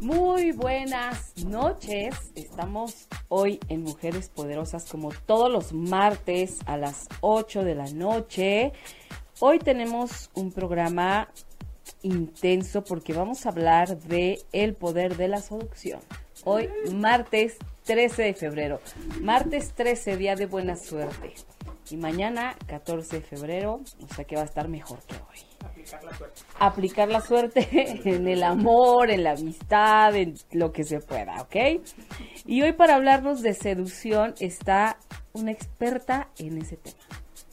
Muy buenas noches. Estamos hoy en Mujeres Poderosas como todos los martes a las 8 de la noche. Hoy tenemos un programa intenso porque vamos a hablar de el poder de la seducción. Hoy martes 13 de febrero. Martes 13, día de buena suerte. Y mañana 14 de febrero, o sea que va a estar mejor que hoy aplicar la suerte. Aplicar la suerte en el amor, en la amistad, en lo que se pueda, ¿ok? Y hoy para hablarnos de seducción está una experta en ese tema.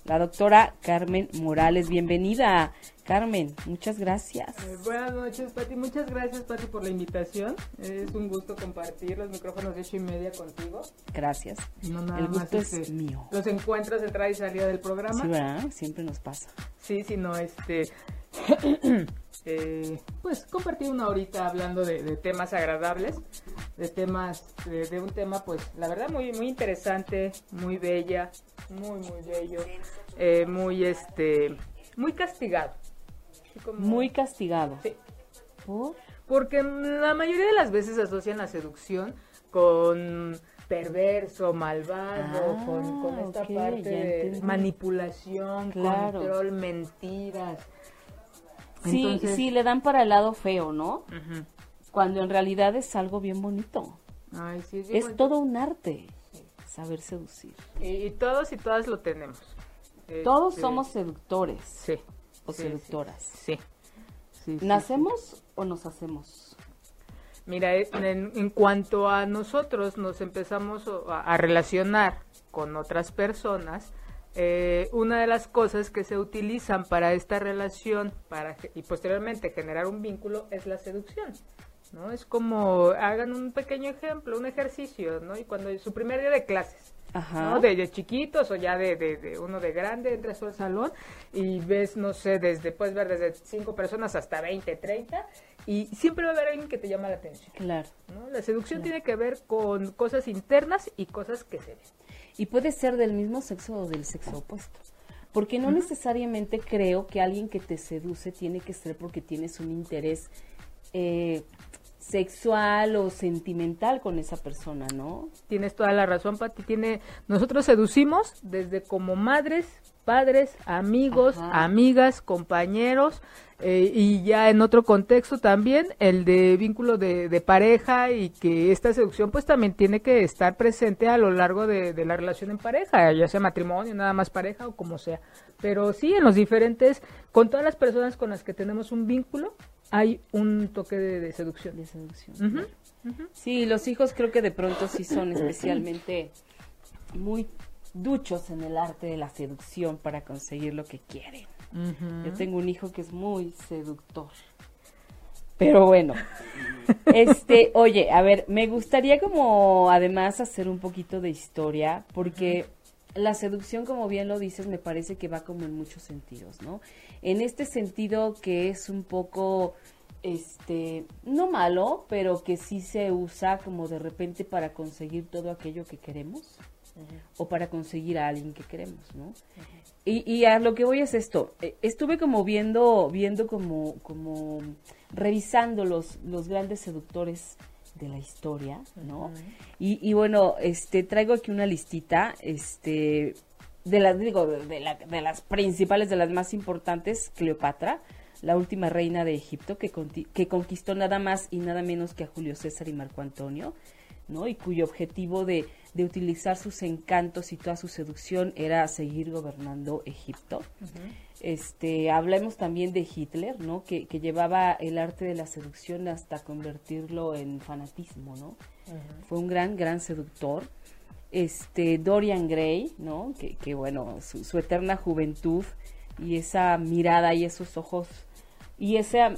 La doctora Carmen Morales, bienvenida. Carmen, muchas gracias. Eh, buenas noches, Pati. Muchas gracias, Pati, por la invitación. Es un gusto compartir los micrófonos de ocho y media contigo. Gracias. El gusto es este, mío. Los encuentros de entrada y salida del programa. Sí, ¿verdad? Siempre nos pasa. Sí, sí, no, este... Eh, pues compartir una horita hablando de, temas agradables, de temas, de, un tema pues la verdad muy, muy interesante, muy bella, muy, muy bello, eh, muy este, muy castigado. muy castigado. Sí. Porque la mayoría de las veces asocian la seducción con perverso, malvado, con, ah, esta parte de manipulación, control, mentiras. Sí, sí, le dan para el lado feo, ¿no? Cuando en realidad es algo bien bonito. es, todo un arte saber seducir. Y, todos y todas lo tenemos. Todos este, somos seductores. Sí. O seductoras. Sí. ¿Nacemos o nos hacemos? Mira, en, cuanto a nosotros nos empezamos a relacionar con otras personas, eh, una de las cosas que se utilizan para esta relación para y posteriormente generar un vínculo es la seducción. ¿no? Es como hagan un pequeño ejemplo, un ejercicio, ¿no? Y cuando su primer día de clases, ¿no? De, chiquitos o ya de, de, uno de grande, entras al salón y ves, no sé, desde, puedes ver desde cinco personas hasta 20, 30 y siempre va a haber alguien que te llama la atención. Claro. ¿no? La seducción tiene que ver con cosas internas y cosas que se ven. Y puede ser del mismo sexo o del sexo opuesto. Porque no necesariamente creo que alguien que te seduce tiene que ser porque tienes un interés eh, sexual o sentimental con esa persona, ¿no? Tienes toda la razón, Pati. Tiene, nosotros seducimos desde como madres, padres, amigos, amigas, compañeros, eh, y ya en otro contexto también el de vínculo de, pareja y que esta seducción pues también tiene que estar presente a lo largo de, la relación en pareja, ya sea matrimonio, nada más pareja o como sea. Pero sí, en los diferentes, con todas las personas con las que tenemos un vínculo, hay un toque de, seducción. De seducción. Sí, los hijos creo que de pronto sí son especialmente muy duchos en el arte de la seducción para conseguir lo que quieren. Yo tengo un hijo que es muy seductor. Pero bueno, este, oye, a ver, me gustaría como además hacer un poquito de historia, porque la seducción, como bien lo dices, me parece que va como en muchos sentidos, ¿no? En este sentido que es un poco, este, no malo, pero que sí se usa como de repente para conseguir todo aquello que queremos o para conseguir a alguien que queremos, ¿no? Y, a lo que voy es esto. Eh, estuve como viendo, viendo como, como revisando los, los grandes seductores de la historia, ¿no? y, bueno, este, traigo aquí una listita, este, de las, digo, de, la, de las principales, de las más importantes, Cleopatra, la última reina de Egipto, que, que conquistó nada más y nada menos que a Julio César y Marco Antonio, ¿no? Y cuyo objetivo de, de utilizar sus encantos y toda su seducción era seguir gobernando Egipto. Este, hablemos también de Hitler, ¿no? Que, llevaba el arte de la seducción hasta convertirlo en fanatismo, ¿no? Fue un gran, gran seductor. Este, Dorian Gray, ¿no? Que, que bueno, su, su, eterna juventud y esa mirada y esos ojos y ese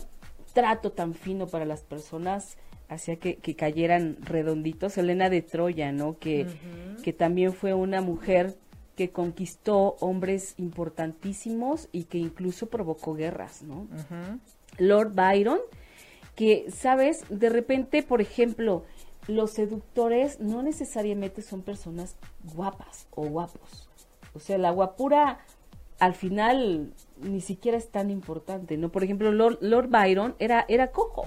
trato tan fino para las personas hacía que, cayeran redonditos. Elena de Troya, ¿no? Que, que también fue una mujer que conquistó hombres importantísimos y que incluso provocó guerras, ¿no? Lord Byron, que, ¿sabes? De repente, por ejemplo, los seductores no necesariamente son personas guapas o guapos. O sea, la guapura al final ni siquiera es tan importante, ¿no? Por ejemplo, Lord, Lord Byron era, era cojo.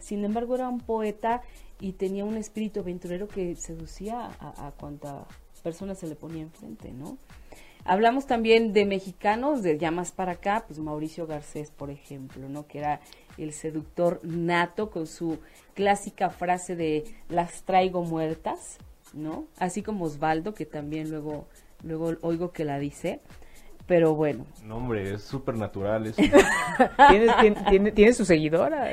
Sin embargo, era un poeta y tenía un espíritu aventurero que seducía a, a cuanta persona se le ponía enfrente, ¿no? Hablamos también de mexicanos, de ya más para acá, pues Mauricio Garcés, por ejemplo, ¿no? Que era el seductor nato con su clásica frase de las traigo muertas, ¿no? Así como Osvaldo, que también luego, luego oigo que la dice pero bueno. No, hombre, es súper natural eso. ¿Tiene, tiene, su seguidora?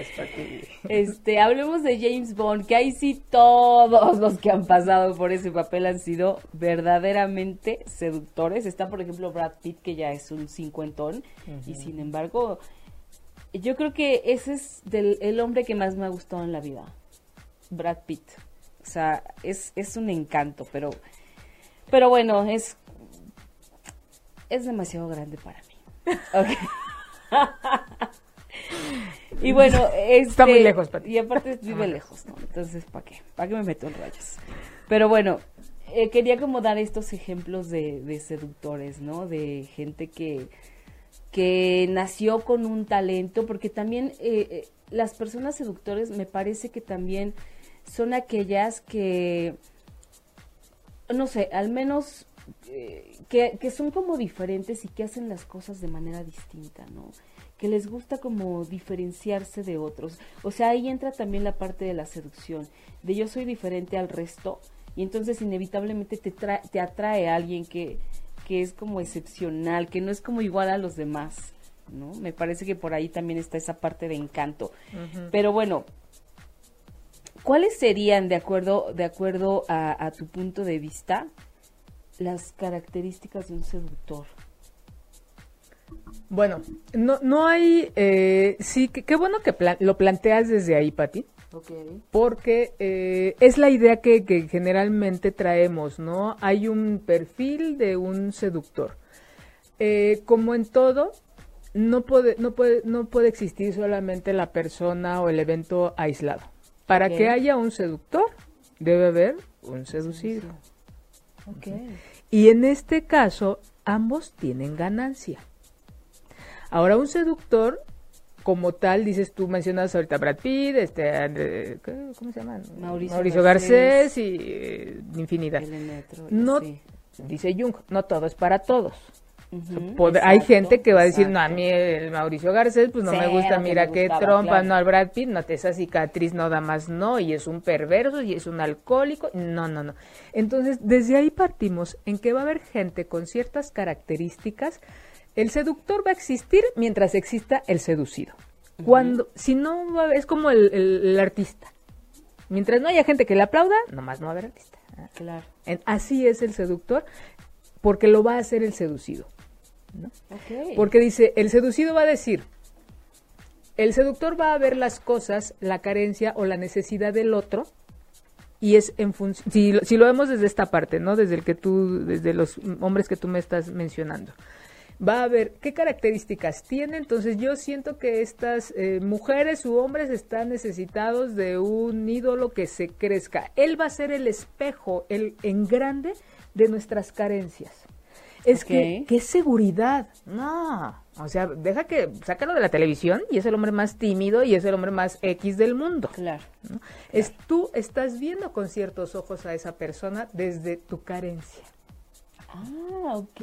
Este, hablemos de James Bond, que ahí sí todos los que han pasado por ese papel han sido verdaderamente seductores. Está, por ejemplo, Brad Pitt, que ya es un cincuentón, y sin embargo, yo creo que ese es del, el hombre que más me ha gustado en la vida, Brad Pitt. O sea, es, es un encanto, pero, pero bueno, es es demasiado grande para mí. y bueno, este, está muy lejos, Y aparte vive lejos, ¿no? Entonces, ¿para qué? ¿Para qué me meto en rayos? Pero bueno, eh, quería como dar estos ejemplos de, seductores, ¿no? De gente que, que nació con un talento, porque también eh, eh, las personas seductores me parece que también son aquellas que, no sé, al menos que, que, son como diferentes y que hacen las cosas de manera distinta, ¿no? Que les gusta como diferenciarse de otros. O sea, ahí entra también la parte de la seducción, de yo soy diferente al resto y entonces inevitablemente te, te atrae a alguien que, que es como excepcional, que no es como igual a los demás, ¿no? Me parece que por ahí también está esa parte de encanto. Pero bueno, ¿cuáles serían, de acuerdo, de acuerdo a, a tu punto de vista, las características de un seductor? Bueno, no, no hay, eh, sí, qué bueno que lo planteas desde ahí, Pati. Porque eh, es la idea que, generalmente traemos, ¿no? Hay un perfil de un seductor. Eh, como en todo, no puede, no, puede, no puede existir solamente la persona o el evento aislado. Para que haya un seductor, debe haber un seducido. Y en este caso, ambos tienen ganancia. Ahora, un seductor, como tal, dices tú, mencionas ahorita Brad Pitt, este, ¿cómo se llama? Mauricio, Garcés, y eh, infinidad. no, dice Jung, no todo es para todos hay gente que va a decir, no, a mí el Mauricio Garcés, pues no me gusta, mira qué trompa, no al Brad Pitt, no, esa cicatriz no da más, no, y es un perverso, y es un alcohólico, no, no, no. Entonces, desde ahí partimos en que va a haber gente con ciertas características, el seductor va a existir mientras exista el seducido. Cuando, si no, va a es como el, artista. Mientras no haya gente que le aplauda, nomás no va a haber artista. Claro. así es el seductor, porque lo va a hacer el seducido. Porque dice, el seducido va a decir, el seductor va a ver las cosas, la carencia o la necesidad del otro, y es en función, si, si, lo vemos desde esta parte, ¿no? Desde el que tú, desde los hombres que tú me estás mencionando. Va a ver qué características tiene, entonces yo siento que estas eh, mujeres u hombres están necesitados de un ídolo que se crezca. Él va a ser el espejo, el en grande de nuestras carencias es que, qué seguridad. No, o sea, deja que, sácalo de la televisión y es el hombre más tímido y es el hombre más X del mundo. Claro. Es tú estás viendo con ciertos ojos a esa persona desde tu carencia. Ah, ok.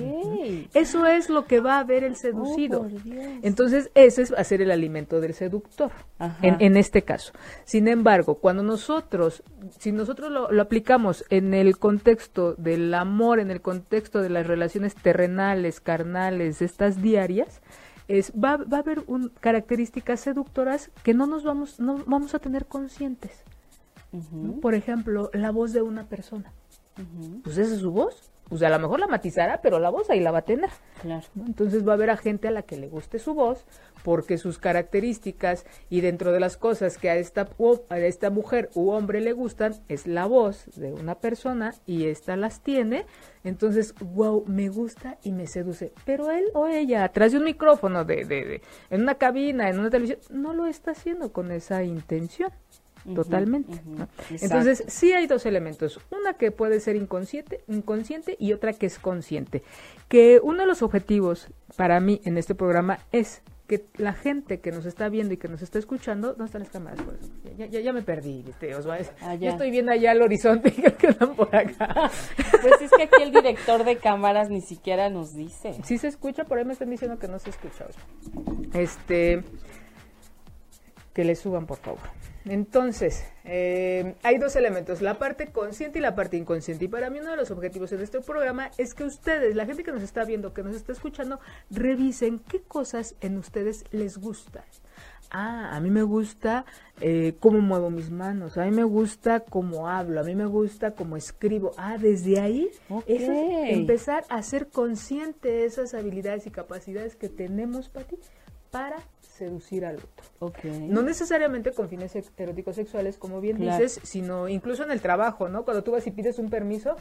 Eso es lo que va a ver el seducido. Oh, por Dios. Entonces, ese es hacer el alimento del seductor, Ajá. en, en este caso. Sin embargo, cuando nosotros, si nosotros lo, lo aplicamos en el contexto del amor, en el contexto de las relaciones terrenales, carnales, estas diarias, es, va, va a haber un- características seductoras que no nos vamos, no vamos a tener conscientes. ¿no? Por ejemplo, la voz de una persona. Pues esa es su voz. Pues a lo mejor la matizará, pero la voz ahí la va a tener. Claro. ¿no? Entonces va a haber a gente a la que le guste su voz, porque sus características y dentro de las cosas que a esta, a esta mujer u hombre le gustan es la voz de una persona y esta las tiene. Entonces, wow, me gusta y me seduce. Pero él o ella, atrás de un micrófono, de, de- de- en una cabina, en una televisión, no lo está haciendo con esa intención. Totalmente. Entonces, sí hay dos elementos, una que puede ser inconsciente, inconsciente y otra que es consciente. Que uno de los objetivos para mí en este programa es que la gente que nos está viendo y que nos está escuchando, ¿dónde están las cámaras? Ya, ya, ya me perdí. Osvaldo. Ah, Yo estoy viendo allá al horizonte y que andan por acá. Pues es que aquí el director de cámaras ni siquiera nos dice. ¿Sí se escucha? Por ahí me están diciendo que no se escucha. Este, que le suban, por favor. Entonces, eh, hay dos elementos, la parte consciente y la parte inconsciente. Y para mí uno de los objetivos en este programa es que ustedes, la gente que nos está viendo, que nos está escuchando, revisen qué cosas en ustedes les gustan. Ah, a mí me gusta eh, cómo muevo mis manos, a mí me gusta cómo hablo, a mí me gusta cómo escribo. Ah, desde ahí, eso es empezar a ser consciente de esas habilidades y capacidades que tenemos, Pati, para seducir al otro. Ok. No necesariamente con fines eróticos sexuales, como bien Claro. dices, sino incluso en el trabajo, ¿no? Cuando tú vas y pides un permiso,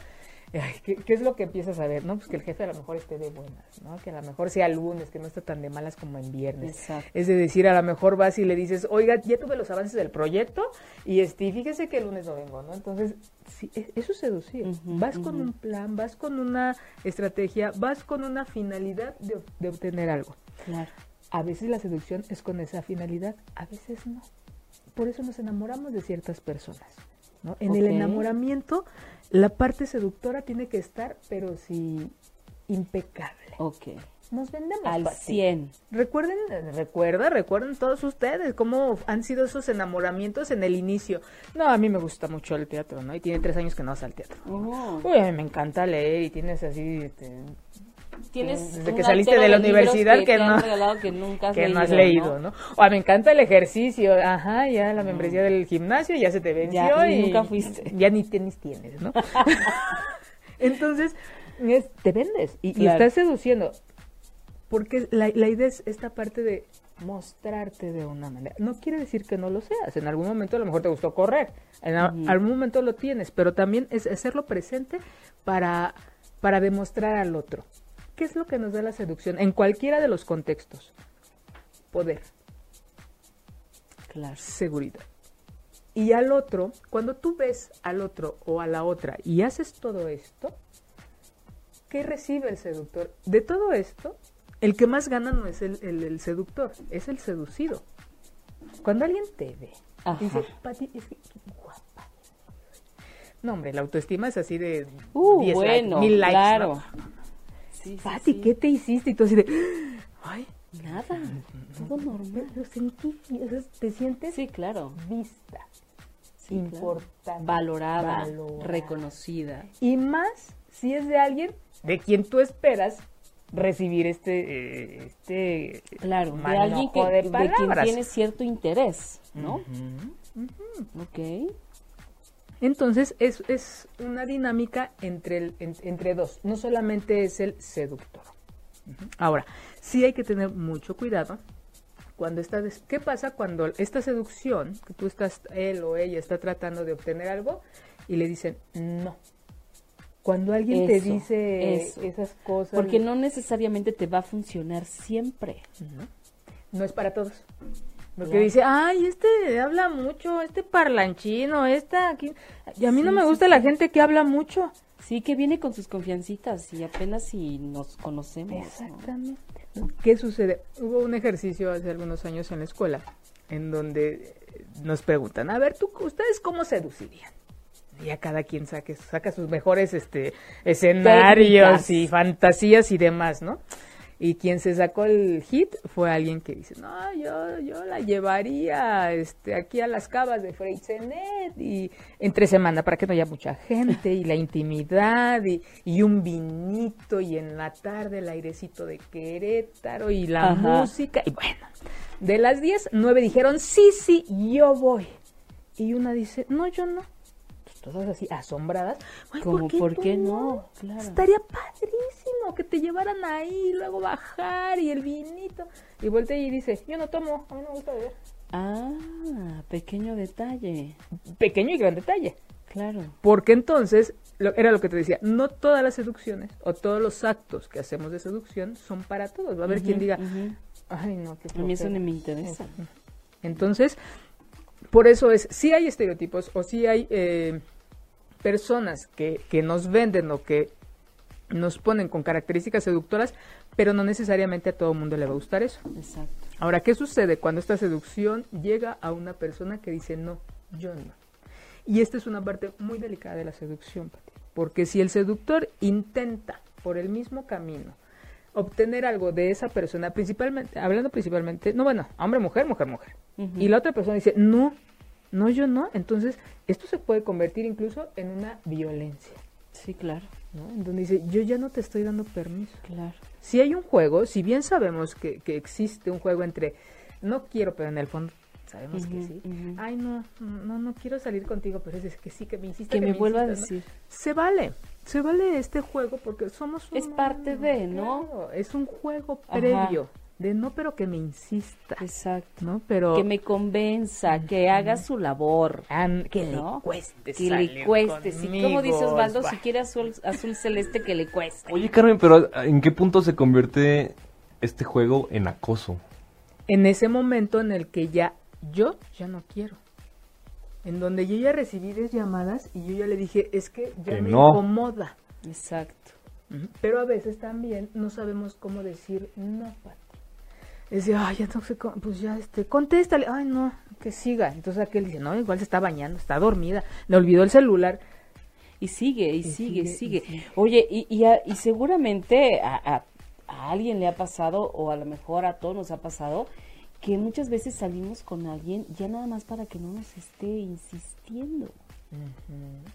¿qué, qué es lo que empiezas a ver, no? Pues que el jefe a lo mejor esté de buenas, ¿no? Que a lo mejor sea lunes, que no esté tan de malas como en viernes. Exacto. Es de decir, a lo mejor vas y le dices, oiga, ya tuve los avances del proyecto y este, fíjese que el lunes no vengo, ¿no? Entonces, sí, e- eso es seducir. Vas con un plan, vas con una estrategia, vas con una finalidad de, de obtener algo. Claro. A veces la seducción es con esa finalidad, a veces no. Por eso nos enamoramos de ciertas personas. ¿no? En el enamoramiento, la parte seductora tiene que estar, pero sí impecable. Ok. Nos vendemos Al Pati. 100. Recuerden, recuerda, recuerden todos ustedes cómo han sido esos enamoramientos en el inicio. No, a mí me gusta mucho el teatro, ¿no? Y tiene tres años que no vas al teatro. Oh. Uy, a mí me encanta leer y tienes así, este, Tienes Desde que saliste de la universidad que no- que nunca has que leído, no has leído, ¿no? O a me encanta el ejercicio, ajá, ya la membresía del gimnasio ya se te venció Ya, y y nunca fuiste. Ya ni tenis tienes, ¿no? Entonces, es- te vendes y, estás seduciendo. Porque la, la idea es esta parte de mostrarte de una manera. No quiere decir que no lo seas. En algún momento a lo mejor te gustó correr. En a- algún momento lo tienes, pero también es hacerlo presente para, para demostrar al otro. ¿Qué es lo que nos da la seducción? En cualquiera de los contextos. Poder Claro. seguridad. Y al otro, cuando tú ves al otro o a la otra y haces todo esto, ¿qué recibe el seductor? De todo esto, el que más gana no es el, el- el seductor, es el seducido. Cuando alguien te ve, Ajá. dice, Pati, es que qué guapa. No, hombre, la autoestima es así de Uh, 10 likes, bueno, 1000 likes, claro. ¿no? Sí, Pati, sí. ¿qué te hiciste? Y tú así de, ay, Nada. Todo normal. lo sentí, te sientes Sí, claro. vista. Importante, Valorada, valorada. reconocida. Y más si es de alguien de quien tú esperas recibir este, eh, este Claro, de alguien que, de de quien palabras. tiene cierto interés, ¿no? Ujú. Ok. Entonces es, es una dinámica entre, el- en- entre dos, no solamente es el seductor. Ahora, sí hay que tener mucho cuidado cuando está des- ¿Qué pasa cuando esta seducción, que tú estás, él o ella está tratando de obtener algo y le dicen no? Cuando alguien te dice eso. esas cosas. Porque no necesariamente te va a funcionar siempre. no es para todos. Porque dice, ay, este habla mucho, este parlanchino, esta aquí. Y a mí no me gusta sí. la gente que habla mucho. Sí, que viene con sus confiancitas y apenas si nos conocemos. ¿no? Exactamente. ¿Qué sucede? Hubo un ejercicio hace algunos años en la escuela en donde eh, nos preguntan, a ver, ¿tú, ¿ustedes cómo seducirían? ya cada quien saque, saca sus mejores este, escenarios Técnicas. y fantasías y demás, ¿no? Y quien se sacó el hit fue alguien que dice, no, yo, yo la llevaría este, aquí a las cavas de Freixenet y entre semana para que no haya mucha gente y la intimidad y, y un vinito y en la tarde el airecito de Querétaro y la Ajá. música. Y bueno, de las 10, 9 dijeron, sí, sí, yo voy. Y una dice, no, yo no. Todas así asombradas. Ay, Como, ¿por qué no? Claro. Estaría padrísimo que te llevaran ahí, luego bajar y el vinito. Y voltea y dice, yo no tomo, a mí no me gusta beber. Ah, pequeño detalle. Pequeño y gran detalle. Claro. Porque entonces, lo- era lo que te decía, no todas las seducciones o todos los actos que hacemos de seducción son para todos. Va a haber quien Ujú, diga, ay, no, qué A mí eso flojera". ni me interesa. Entonces, por eso es, sí hay estereotipos o sí hay eh, personas que, que nos venden o que nos ponen con características seductoras, pero no necesariamente a todo el mundo le va a gustar eso. Exacto. Ahora, ¿qué sucede cuando esta seducción llega a una persona que dice no, yo no? Y esta es una parte muy delicada de la seducción, Pati, porque si el seductor intenta por el mismo camino obtener algo de esa persona, principalmente, hablando principalmente, no bueno, hombre, mujer, mujer, mujer, y la otra persona dice no, no, yo no, entonces esto se puede convertir incluso en una violencia, Sí, claro, ¿no? Donde dice yo ya no te estoy dando permiso. claro. Si hay un juego, si bien sabemos que, que existe un juego entre no quiero, pero en el fondo sabemos que sí. Ay, no, no, no quiero salir contigo, pero es que sí, que me insiste. Que me vuelva a decir. Se vale, se vale este juego porque somos Es humanos, parte de, ¿no? claro, es un juego Ajá. previo de no, pero que me insista, Exacto. ¿no? Pero Que me convenza, que haga su labor. An- que ¿no? le cueste, Que le cueste. Sí, como dice conmigo, Osvaldo, va. si quiere azul, azul celeste, que le cueste. Oye, Carmen, pero ¿en qué punto se convierte este juego en acoso? en ese momento en el que ya yo ya no quiero. En donde yo ya recibí 10 llamadas y yo ya le dije, es que ya Que me no. incomoda. Exacto. Pero a veces también no sabemos cómo decir no, Pati. Es de, ay, ya no sé pues ya, este, contéstale, ay, no, que siga. Entonces aquel dice, no, igual se está bañando, está dormida, le olvidó el celular. Y sigue, y, sigue, sigue, y sigue. Oye, y, y, a- y seguramente a, a- a alguien le ha pasado, o a lo mejor a todos nos ha pasado, que muchas veces salimos con alguien ya nada más para que no nos esté insistiendo.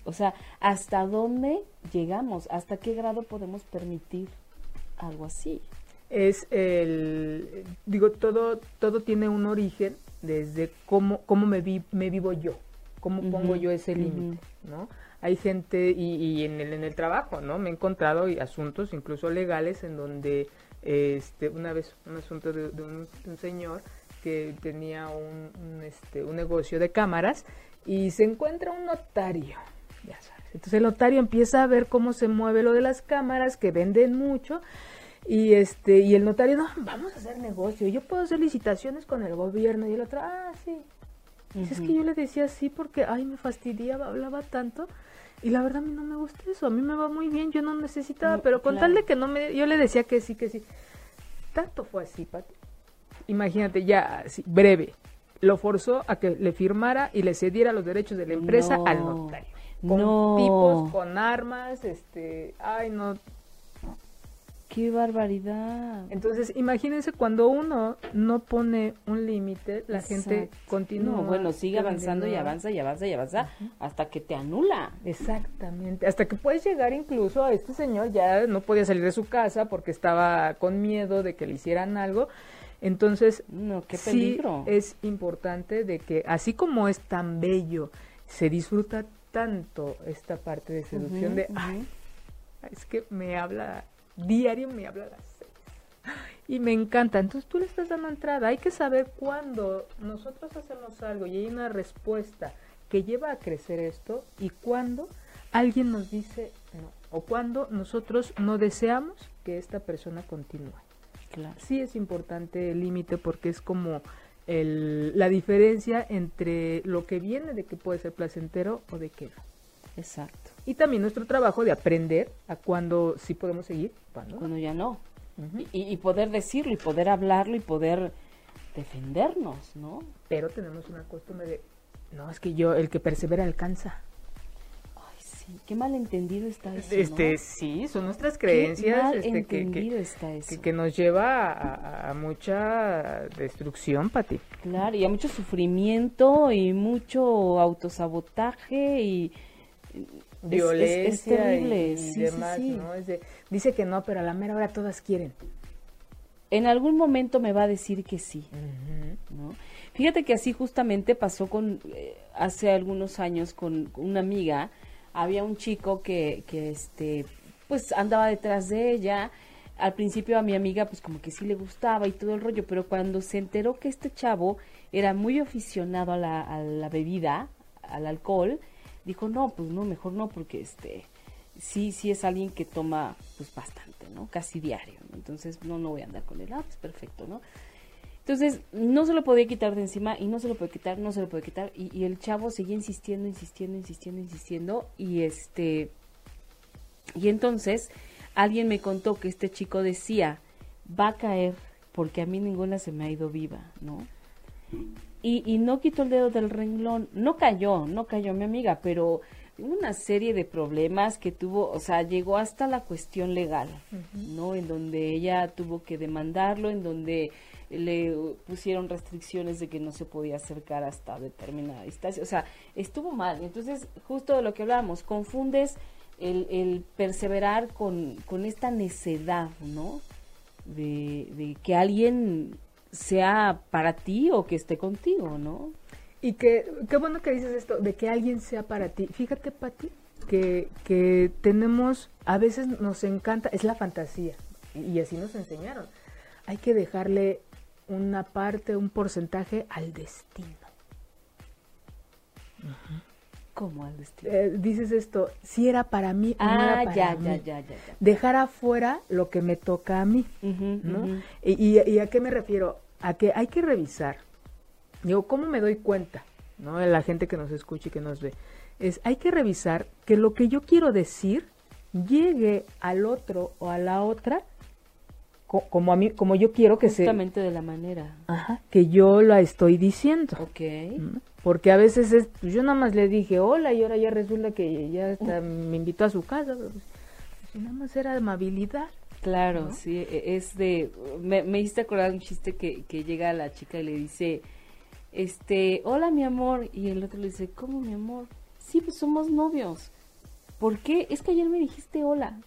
O sea, ¿hasta dónde llegamos? ¿Hasta qué grado podemos permitir algo así? Es el digo todo todo tiene un origen desde cómo cómo me vi, me vivo yo cómo pongo yo ese límite no hay gente y, y en el en el trabajo no me he encontrado y asuntos incluso legales en donde este una vez un asunto de, de un, de un señor que tenía un, un, este un negocio de cámaras y se encuentra un notario ya sabes. Entonces el notario empieza a ver cómo se mueve lo de las cámaras que venden mucho y este, y el notario, no, vamos a hacer negocio, yo puedo hacer licitaciones con el gobierno, y el otro, ah, sí. Dice, Es que yo le decía sí porque, ay, me fastidiaba, hablaba tanto, y la verdad a mí no me gusta eso, a mí me va muy bien, yo no necesitaba, No, pero con tal de que no me, yo le decía que sí, que sí. Tanto fue así, Pati. Imagínate, ya, así, breve, lo forzó a que le firmara y le cediera los derechos de la empresa No, al notario. Con no. tipos, con armas, este, ay, no, ¡Qué barbaridad! Entonces, imagínense cuando uno no pone un límite, la gente continúa. No, bueno, sigue avanzando y avanza y avanza y avanza hasta que te anula. Exactamente. Hasta que puedes llegar incluso a este señor, ya no podía salir de su casa porque estaba con miedo de que le hicieran algo. Entonces, No, qué sí es importante de que, así como es tan bello, se disfruta tanto esta parte de seducción de, ay, es que me habla, diario me habla a las seis. Y me encanta. Entonces tú le estás dando entrada. Hay que saber cuándo nosotros hacemos algo y hay una respuesta que lleva a crecer esto y cuándo alguien nos dice no. O cuando nosotros no deseamos que esta persona continúe. Claro. Sí es importante el límite porque es como el, la diferencia entre lo que viene de que puede ser placentero o de que no. Exacto. Y también nuestro trabajo de aprender a cuándo sí podemos seguir, cuándo. Cuando ya no. Y, y poder decirlo y poder hablarlo y poder defendernos, ¿no? Pero tenemos una costumbre de, no, es que yo, el que persevera alcanza. Sí, qué mal entendido está eso, Este, ¿no? sí, son nuestras Qué creencias mal este, que, está eso. que- que nos lleva a, a- a mucha destrucción, Pati. Claro, y a mucho sufrimiento y mucho autosabotaje y es- es- Violencia es, terrible, y, sí, sí, demás, sí. ¿no? Es de- dice que no, pero a la mera hora todas quieren. En algún momento me va a decir que sí, ¿no? Fíjate que así justamente pasó con eh, hace algunos años con una amiga, había un chico que que este pues andaba detrás de ella. Al principio a mi amiga pues como que sí le gustaba y todo el rollo, pero cuando se enteró que este chavo era muy aficionado a la, a la bebida, al alcohol, dijo, "No, pues no, mejor no porque este sí, sí es alguien que toma pues bastante, ¿no? Casi diario, ¿no? Entonces, no, no voy a andar con él, ah, pues perfecto, ¿no? Entonces, no se lo podía quitar de encima y no se lo puede quitar, no se lo puede quitar y, y el chavo seguía insistiendo, insistiendo, insistiendo, insistiendo y este, y entonces alguien me contó que este chico decía, va a caer porque a mí ninguna se me ha ido viva, ¿no? Y, y no quitó el dedo del renglón, no cayó, no cayó mi amiga, pero una serie de problemas que tuvo, o sea, llegó hasta la cuestión legal, ¿no? En donde ella tuvo que demandarlo, en donde le pusieron restricciones de que no se podía acercar hasta determinada distancia, o sea, estuvo mal. Entonces, justo de lo que hablábamos, confundes el, el perseverar con, con esta necedad, ¿no? De, de que alguien sea para ti o que esté contigo, ¿no? Y que, qué bueno que dices esto, de que alguien sea para ti. Fíjate, Pati, que, que tenemos, a veces nos encanta, es la fantasía, y así nos enseñaron. Hay que dejarle una parte, un porcentaje al destino. Como al destino. Eh, dices esto, si era para mí o no era para ya, mí. ya, ya, ya, ya. Dejar afuera lo que me toca a mí. ¿no? y- y a qué me refiero? A que hay que revisar. Digo, ¿cómo me doy cuenta? ¿No? La gente que nos escucha y que nos ve. Es, hay que revisar que lo que yo quiero decir llegue al otro o a la otra co- como a mí, como yo quiero que se, Justamente de la manera. Ajá, que yo la estoy diciendo. Porque a veces es, pues yo nada más le dije hola y ahora ya resulta que ya hasta me invitó a su casa. pero, pues, pues, nada más era amabilidad. Claro, ¿no? sí, e- es de... Me, me hiciste acordar un chiste que, que llega la chica y le dice, este, hola mi amor, y el otro le dice, ¿cómo mi amor? Sí, pues somos novios. ¿Por qué? Es que ayer me dijiste hola.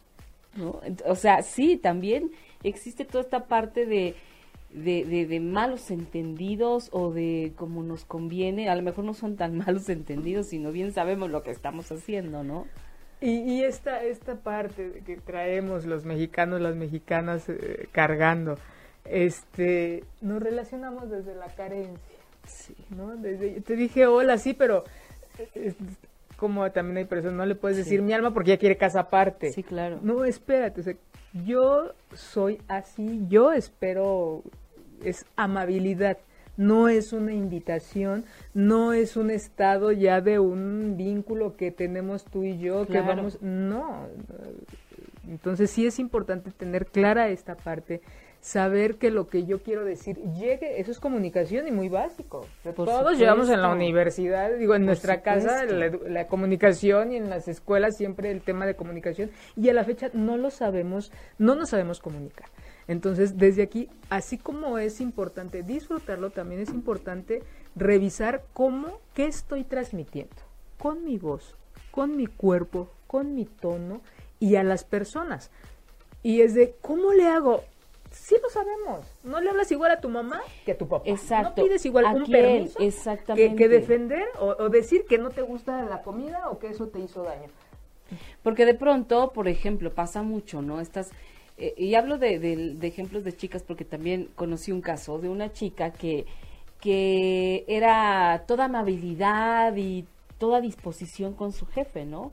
¿No? O sea, sí, también existe toda esta parte de, de, de, de malos entendidos o de como nos conviene. A lo mejor no son tan malos entendidos, sino bien sabemos lo que estamos haciendo, ¿no? Y, y esta, esta parte que traemos los mexicanos, las mexicanas eh, cargando, este, nos relacionamos desde la carencia, Sí. ¿no? Desde, te dije hola, sí, pero eh, es como también hay personas, no le puedes Sí. decir mi alma porque ya quiere casa aparte. Sí, claro. No, espérate, o sea, yo soy así, yo espero, es amabilidad, no es una invitación, no es un estado ya de un vínculo que tenemos tú y yo, que vamos, no. Entonces sí es importante tener clara esta parte, saber que lo que yo quiero decir llegue, eso es comunicación y muy básico. Por todos llevamos en la supuesto. universidad, digo, en Por nuestra casa, supuesto. la, la comunicación y en las escuelas siempre el tema de comunicación y a la fecha no lo sabemos, no nos sabemos comunicar. Entonces, desde aquí, así como es importante disfrutarlo, también es importante revisar cómo, qué estoy transmitiendo con mi voz, con mi cuerpo, con mi tono y a las personas. Y es de, ¿cómo le hago? Sí lo sabemos. No le hablas igual a tu mamá que a tu papá. Exacto. No pides igual ¿A un quién? permiso Exactamente. Que, que defender o, o decir que no te gusta la comida o que eso te hizo daño. Porque de pronto, por ejemplo, pasa mucho, ¿no? Estas, eh, y hablo de, ejemplos de chicas porque también conocí un caso de una chica que, que era toda amabilidad y toda disposición con su jefe, ¿no?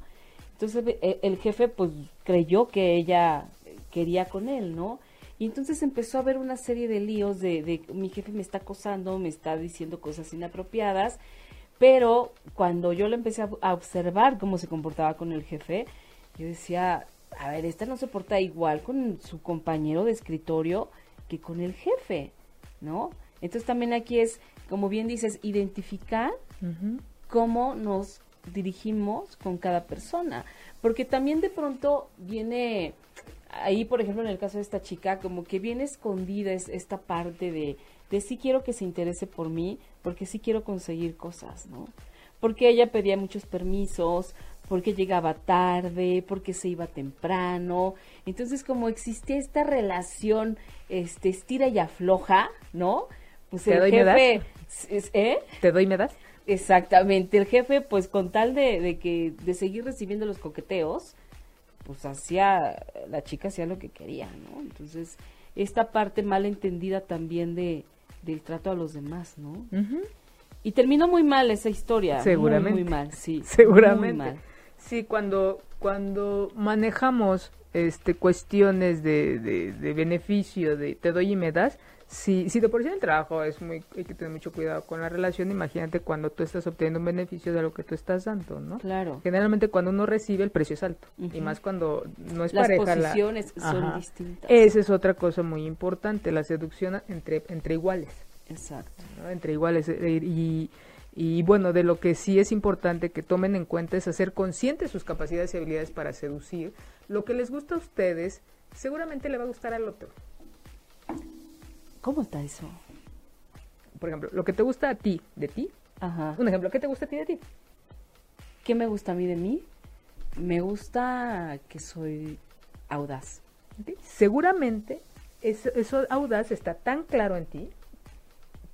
Entonces eh, el jefe pues creyó que ella quería con él, ¿no? Y entonces empezó a haber una serie de líos de, mi jefe me está acosando, me está diciendo cosas inapropiadas, pero cuando yo le empecé a observar cómo se comportaba con el jefe, yo decía, a ver, esta no se porta igual con su compañero de escritorio que con el jefe, ¿no? Entonces también aquí es, como bien dices, identificar cómo nos dirigimos con cada persona. Porque también de pronto viene, ahí por ejemplo en el caso de esta chica, como que viene escondida es, esta parte de, de sí quiero que se interese por mí, porque sí quiero conseguir cosas, ¿no? Porque ella pedía muchos permisos, porque llegaba tarde, porque se iba temprano. Entonces, como existía esta relación, este, estira y afloja, ¿no? Pues ¿Te el doy, me das? jefe, ¿eh? ¿Te doy me das? Exactamente, el jefe, pues con tal de, de que, de seguir recibiendo los coqueteos, pues hacía, la chica hacía lo que quería, ¿no? Entonces, esta parte mal entendida también de, del trato a los demás, ¿no? Y terminó muy mal esa historia. muy, Seguramente. Muy, mal, sí. Seguramente. Muy mal. Sí, cuando, cuando manejamos este cuestiones de, de, de beneficio, de te doy y me das, si, si de por sí en el trabajo es muy, hay que tener mucho cuidado con la relación, imagínate cuando tú estás obteniendo un beneficio de lo que tú estás dando, ¿no? Claro. Generalmente cuando uno recibe el precio es alto, y más cuando no es Las pareja. la- posiciones son distintas. Esa es otra cosa muy importante, la seducción entre, entre iguales. Exacto. ¿no? entre iguales eh, y, y bueno de lo que sí es importante que tomen en cuenta es hacer conscientes sus capacidades y habilidades para seducir lo que les gusta a ustedes seguramente le va a gustar al otro ¿Cómo está eso? por ejemplo lo que te gusta a ti de ti Ajá. un ejemplo ¿qué te gusta a ti de ti? ¿Qué me gusta a mí de mí? Me gusta que soy audaz. Seguramente eso, eso audaz está tan claro en ti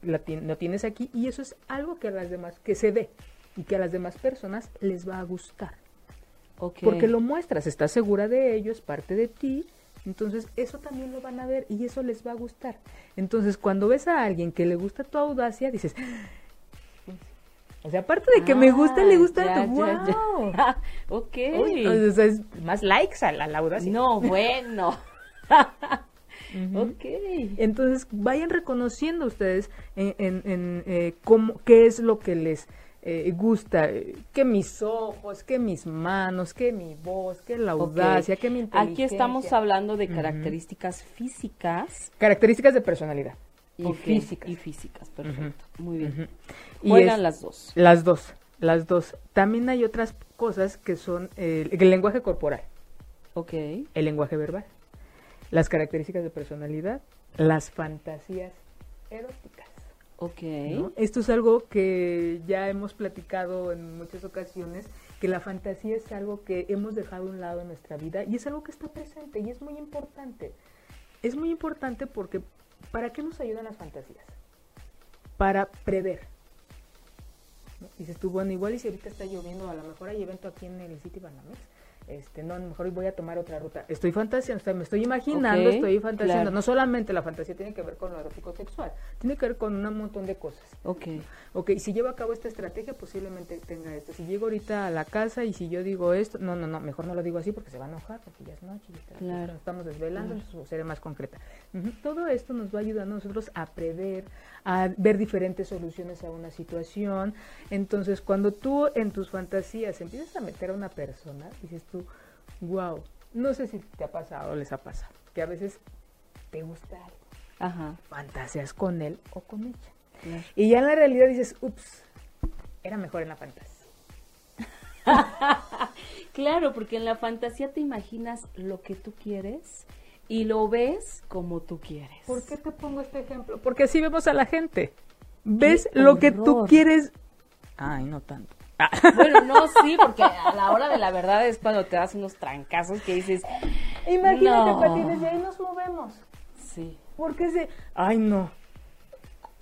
la lo tienes aquí y eso es algo que a las demás que se ve y que a las demás personas les va a gustar porque lo muestras, estás segura de ello, es parte de ti, entonces eso también lo van a ver y eso les va a gustar. Entonces cuando ves a alguien que le gusta tu audacia, dices, o sea, aparte de que me gusta, le gusta Ah, tu, ya, ya, wow. ya. ok. Uy, o sea, es más likes a la, a la audacia. No, bueno. Ok. Entonces vayan reconociendo ustedes en, en- en, eh, cómo, qué es lo que les eh, gusta, eh, que mis ojos, que mis manos, que mi voz, que la audacia, que mi inteligencia. Aquí estamos hablando de características físicas Características de personalidad y físicas. Y físicas, perfecto. Muy bien. Y Juegan es- las dos. Las dos, las dos. También hay otras cosas que son eh, el lenguaje corporal, Ok. el lenguaje verbal, las características de personalidad, las fantasías eróticas. Ok. ¿no? Esto es algo que ya hemos platicado en muchas ocasiones, que la fantasía es algo que hemos dejado a un lado en nuestra vida y es algo que está presente y es muy importante. Es muy importante porque ¿para qué nos ayudan las fantasías? Para prever. ¿no? Dices tú, bueno, igual y si ahorita está lloviendo, a lo mejor hay evento aquí en el City Banamex, este, no, a lo mejor hoy voy a tomar otra ruta. Estoy fantaseando, o sea, me estoy imaginando, estoy fantaseando. claro. No solamente la fantasía tiene que ver con lo erótico sexual, tiene que ver con un montón de cosas. Ok. Ok, si llevo a cabo esta estrategia, posiblemente tenga esto. Si llego ahorita a la casa y si yo digo esto, no, no, no, mejor no lo digo así porque se va a enojar, porque ya es noche y está- Claro. nos estamos desvelando, entonces seré más concreta. Todo esto nos va a ayudar a nosotros a prever, a ver diferentes soluciones a una situación. Entonces, cuando tú en tus fantasías empiezas a meter a una persona, dices tú, wow, no sé si te ha pasado o les ha pasado, que a veces te gusta algo, Ajá. fantaseas con él o con ella. Claro. Y ya en la realidad dices, ups, era mejor en la fantasía. Claro, porque en la fantasía te imaginas lo que tú quieres y lo ves como tú quieres. ¿Por qué te pongo este ejemplo? Porque así vemos a la gente. Ves ¡Qué lo que tú quieres. Ay, no tanto. Bueno, no, sí, porque a la hora de la verdad es cuando te das unos trancazos que dices, Imagínate, No. Pati, desde ahí nos movemos. sí, Porque es de, ay, no.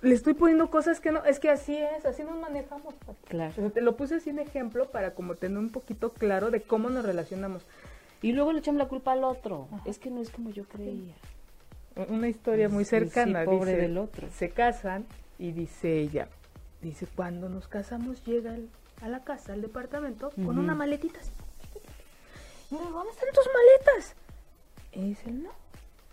Le estoy poniendo cosas que no. Es que así es, así nos manejamos, claro. O sea, te lo puse así en ejemplo para como tener un poquito claro de cómo nos relacionamos. Y luego le echamos la culpa al otro. Es que no es como yo creía. Una historia muy cercana. sí, pobre dice, del otro. Se casan y dice ella, dice, cuando nos casamos llega el- a la casa, al departamento, con una maletita así. Y le digo, ¿dónde están tus maletas? Y dice, no,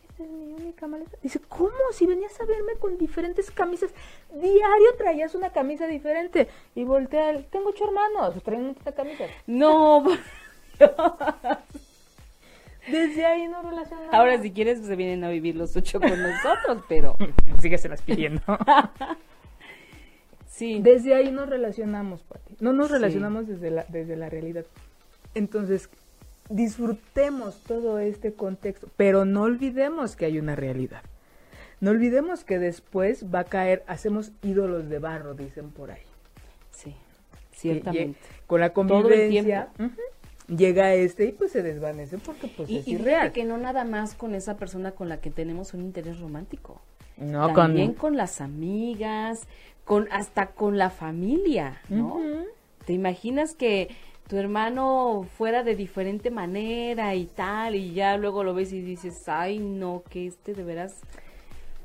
esta es mi única maleta. Dice, ¿cómo? Si venías a verme con diferentes camisas, diario traías una camisa diferente. Y voltea, tengo ocho hermanos, traen muchas camisas. No, Desde ahí no relacionamos. ahora si quieres se vienen a vivir los ocho con nosotros, pero Sígueselas pidiendo. Sí. Desde ahí nos relacionamos, Pati. No nos relacionamos desde, la, desde la realidad. Entonces, disfrutemos todo este contexto, pero no olvidemos que hay una realidad. No olvidemos que después va a caer, hacemos ídolos de barro, dicen por ahí. Sí, ciertamente. Con la convivencia llega este y pues se desvanece porque pues Y, es irreal. que no nada más con esa persona con la que tenemos un interés romántico. No, También con... las amigas, con hasta con la familia, ¿no? ¿Te imaginas que tu hermano fuera de diferente manera y tal y ya luego lo ves y dices, ay no, que este de veras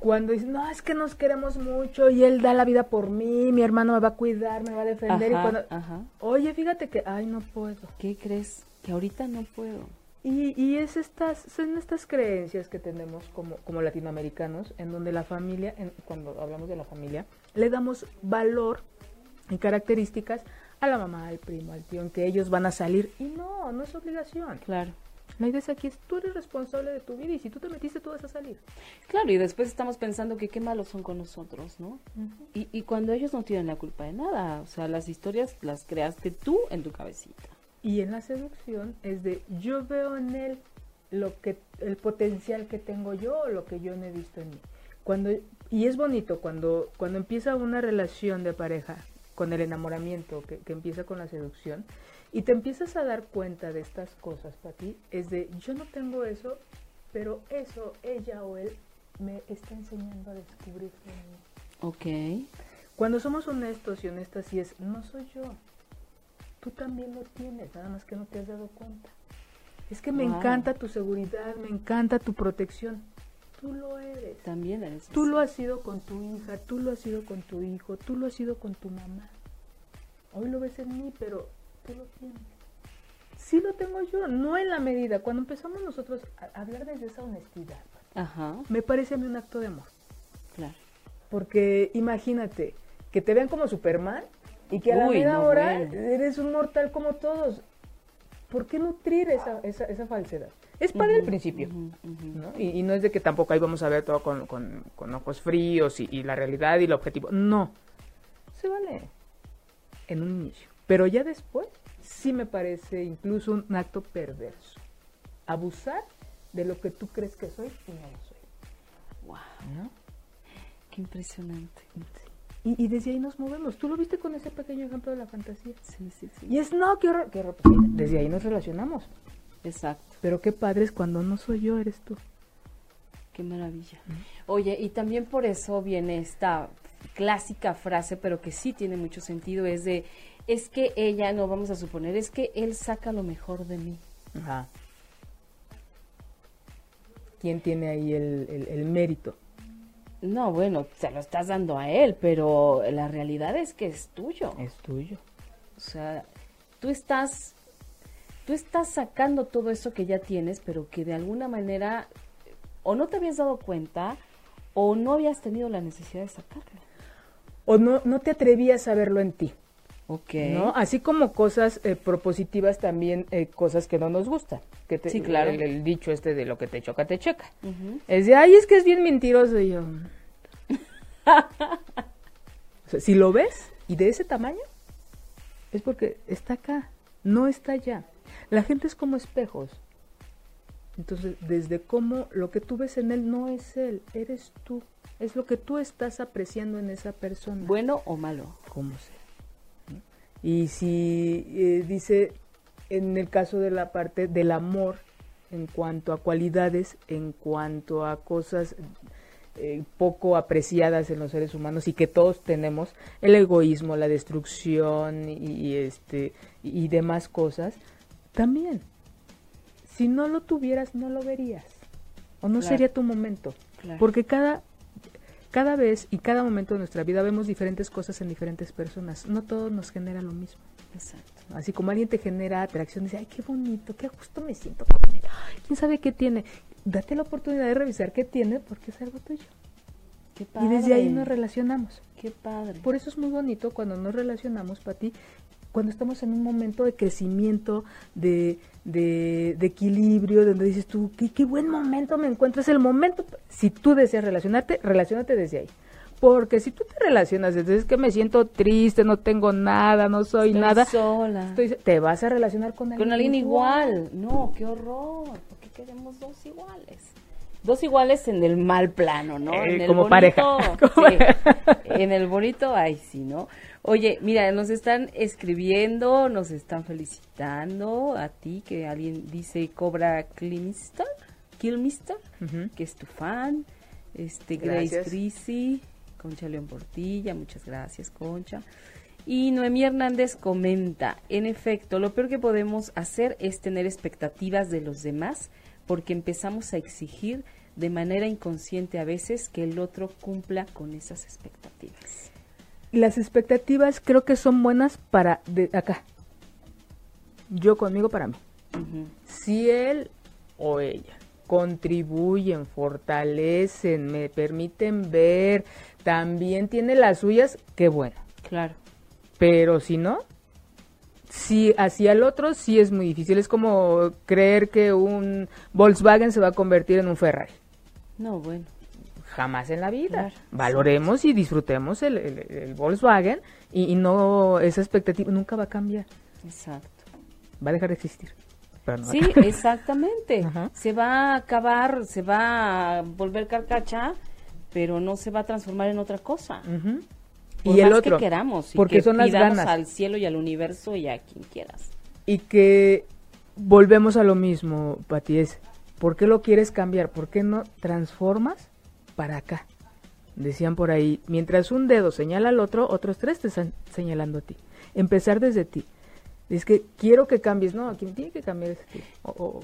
Cuando dicen, no, es que nos queremos mucho y él da la vida por mí, mi hermano me va a cuidar, me va a defender. y cuando, ajá. Oye, fíjate que, ay, no puedo. ¿Qué crees? Que ahorita no puedo. Y, y es estas, son estas creencias que tenemos como, como latinoamericanos, en donde la familia, en- cuando hablamos de la familia, le damos valor y características a la mamá, al primo, al tío, en que ellos van a salir. Y no, no es obligación. Claro. La idea es aquí, es tú eres responsable de tu vida y si tú te metiste, tú vas a salir. Claro, y después estamos pensando que qué malos son con nosotros, ¿no? y, y cuando ellos no tienen la culpa de nada, o sea, las historias las creaste tú en tu cabecita. Y en la seducción es de yo veo en él lo que el potencial que tengo yo o lo que yo no he visto en mí. Cuando y es bonito cuando cuando empieza una relación de pareja con el enamoramiento que, que empieza con la seducción y te empiezas a dar cuenta de estas cosas para ti es de yo no tengo eso pero eso ella o él me está enseñando a descubrir mí. Ok. Cuando somos honestos y honestas y es, no soy yo. Tú también lo tienes, nada más que no te has dado cuenta. Es que me Wow. encanta tu seguridad, me encanta tu protección. Tú lo eres. También eres Tú así. lo has sido con tu hija, tú lo has sido con tu hijo, tú lo has sido con tu mamá. Hoy lo ves en mí, pero tú lo tienes. Sí lo tengo yo, no en la medida. Cuando empezamos nosotros a hablar desde esa honestidad, Ajá, me parece a mí un acto de amor. claro. Porque imagínate, que te vean como Superman y que a la Uy, media no, hora bueno. eres un mortal como todos. ¿Por qué nutrir esa, esa, esa falsedad? Es para el principio. ¿no? Y, y no es de que tampoco ahí vamos a ver todo con, con- con ojos fríos y, y la realidad y el objetivo. No. Se vale en un inicio. Pero ya después sí me parece incluso un acto perverso. Abusar de lo que tú crees que soy y no lo soy. Wow, ¿no? qué impresionante. Y, y desde ahí nos movemos. Tú lo viste con ese pequeño ejemplo de la fantasía. Sí, sí, sí. Y es, no, qué horror, qué horror. Desde ahí nos relacionamos. Exacto. Pero qué padre es cuando no soy yo, eres tú. Qué maravilla. Oye, y también por eso viene esta clásica frase, pero que sí tiene mucho sentido, es de, es que ella, no vamos a suponer, es que él saca lo mejor de mí. Ajá. ¿Quién tiene ahí el, el- el mérito? No, bueno, se lo estás dando a él, pero la realidad es que es tuyo. Es tuyo. O sea, tú estás, tú estás sacando todo eso que ya tienes, pero que de alguna manera o no te habías dado cuenta o no habías tenido la necesidad de sacarlo. O no, no te atrevías a verlo en ti. Ok. ¿no? Así como cosas eh, propositivas, también eh, cosas que no nos gustan. Que te- Sí, claro. El, el dicho este de lo que te choca, te checa. Es de, ay, es que es bien mentiroso. Y yo. O sea, si lo ves y de ese tamaño, es porque está acá, no está allá. La gente es como espejos. Entonces, desde cómo lo que tú ves en él no es él, eres tú. Es lo que tú estás apreciando en esa persona Bueno o malo. como sea. ¿no? Y si eh, dice, en el caso de la parte del amor, en cuanto a cualidades, en cuanto a cosas eh, poco apreciadas en los seres humanos y que todos tenemos, el egoísmo, la destrucción y, y, este y demás cosas, también. Si no lo tuvieras, no lo verías. O no Claro. sería tu momento. Claro. Porque cada cada vez y cada momento de nuestra vida vemos diferentes cosas en diferentes personas. No todo nos genera lo mismo. Exacto. Así como alguien te genera atracción, dice, ay, qué bonito, qué gusto me siento con él. Ay, ¿Quién sabe qué tiene? Date la oportunidad de revisar qué tiene porque es algo tuyo. Qué Y padre. desde ahí nos relacionamos. Qué padre. Por eso es muy bonito cuando nos relacionamos, Pati, cuando estamos en un momento de crecimiento, de, de, de equilibrio, donde dices tú, ¿qué, qué buen momento me encuentro. Es el momento, si tú deseas relacionarte, relacionate desde ahí. Porque si tú te relacionas, desde es que me siento triste, no tengo nada, no soy Estoy nada, sola. estoy- te vas a relacionar con alguien, Con alguien igual. No, qué horror. ¿Por qué queremos dos iguales? Dos iguales en el mal plano, ¿no? Eh, en el como bonito, pareja. Sí. En el bonito, ay, sí, ¿no? Oye, mira, nos están escribiendo, nos están felicitando a ti, que alguien dice Cobra Kilmister, Kilmister, que es tu fan. Este, Grace. Grisi, Concha León Portilla, muchas gracias, Concha. Y Noemí Hernández comenta, en efecto, lo peor que podemos hacer es tener expectativas de los demás porque empezamos a exigir de manera inconsciente a veces que el otro cumpla con esas expectativas. Las expectativas creo que son buenas para de acá. Yo conmigo para mí. Si él o ella contribuyen, fortalecen, me permiten ver, también tiene las suyas, qué bueno. Claro. Pero si no, si hacia el otro sí es muy difícil. Es como creer que un Volkswagen se va a convertir en un Ferrari. No, bueno. Jamás en la vida. Claro. Valoremos y disfrutemos el, el- el Volkswagen y, y no esa expectativa nunca va a cambiar. Exacto. Va a dejar de existir. Pero no Sí, exactamente. Ajá. Se va a acabar, se va a volver carcacha, pero no se va a transformar en otra cosa. Por Y el más otro, que queramos y porque que son las ganas. al cielo y al universo y a quien quieras. Y que volvemos a lo mismo, Pati, es ¿por qué lo quieres cambiar? ¿Por qué no transformas para acá? Decían por ahí, mientras un dedo señala al otro, otros tres te están señalando a ti. Empezar desde ti. Es que quiero que cambies, no, quien tiene que cambiar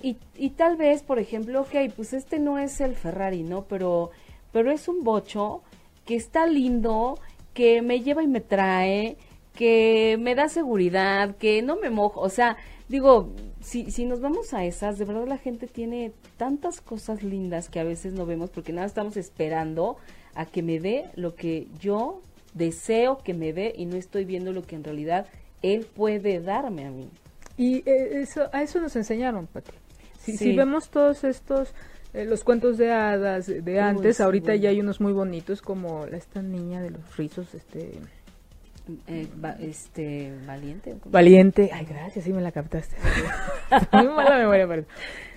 Y, y tal vez, por ejemplo, ok, pues este no es el Ferrari, ¿no? Pero, pero es un bocho que está lindo, que me lleva y me trae, que me da seguridad, que no me mojo. O sea, digo, si, si nos vamos a esas, de verdad la gente tiene tantas cosas lindas que a veces no vemos porque nada estamos esperando a que me dé lo que yo deseo que me dé y no estoy viendo lo que en realidad él puede darme a mí. Y eh, eso, a eso nos enseñaron, Pati. Si, Sí. si vemos todos estos, eh, los cuentos de hadas de antes, ahorita bueno. ya hay unos muy bonitos como esta niña de los rizos, este... Eh, va- este, valiente. Valiente, ay gracias, sí me la captaste. Muy mala memoria, pero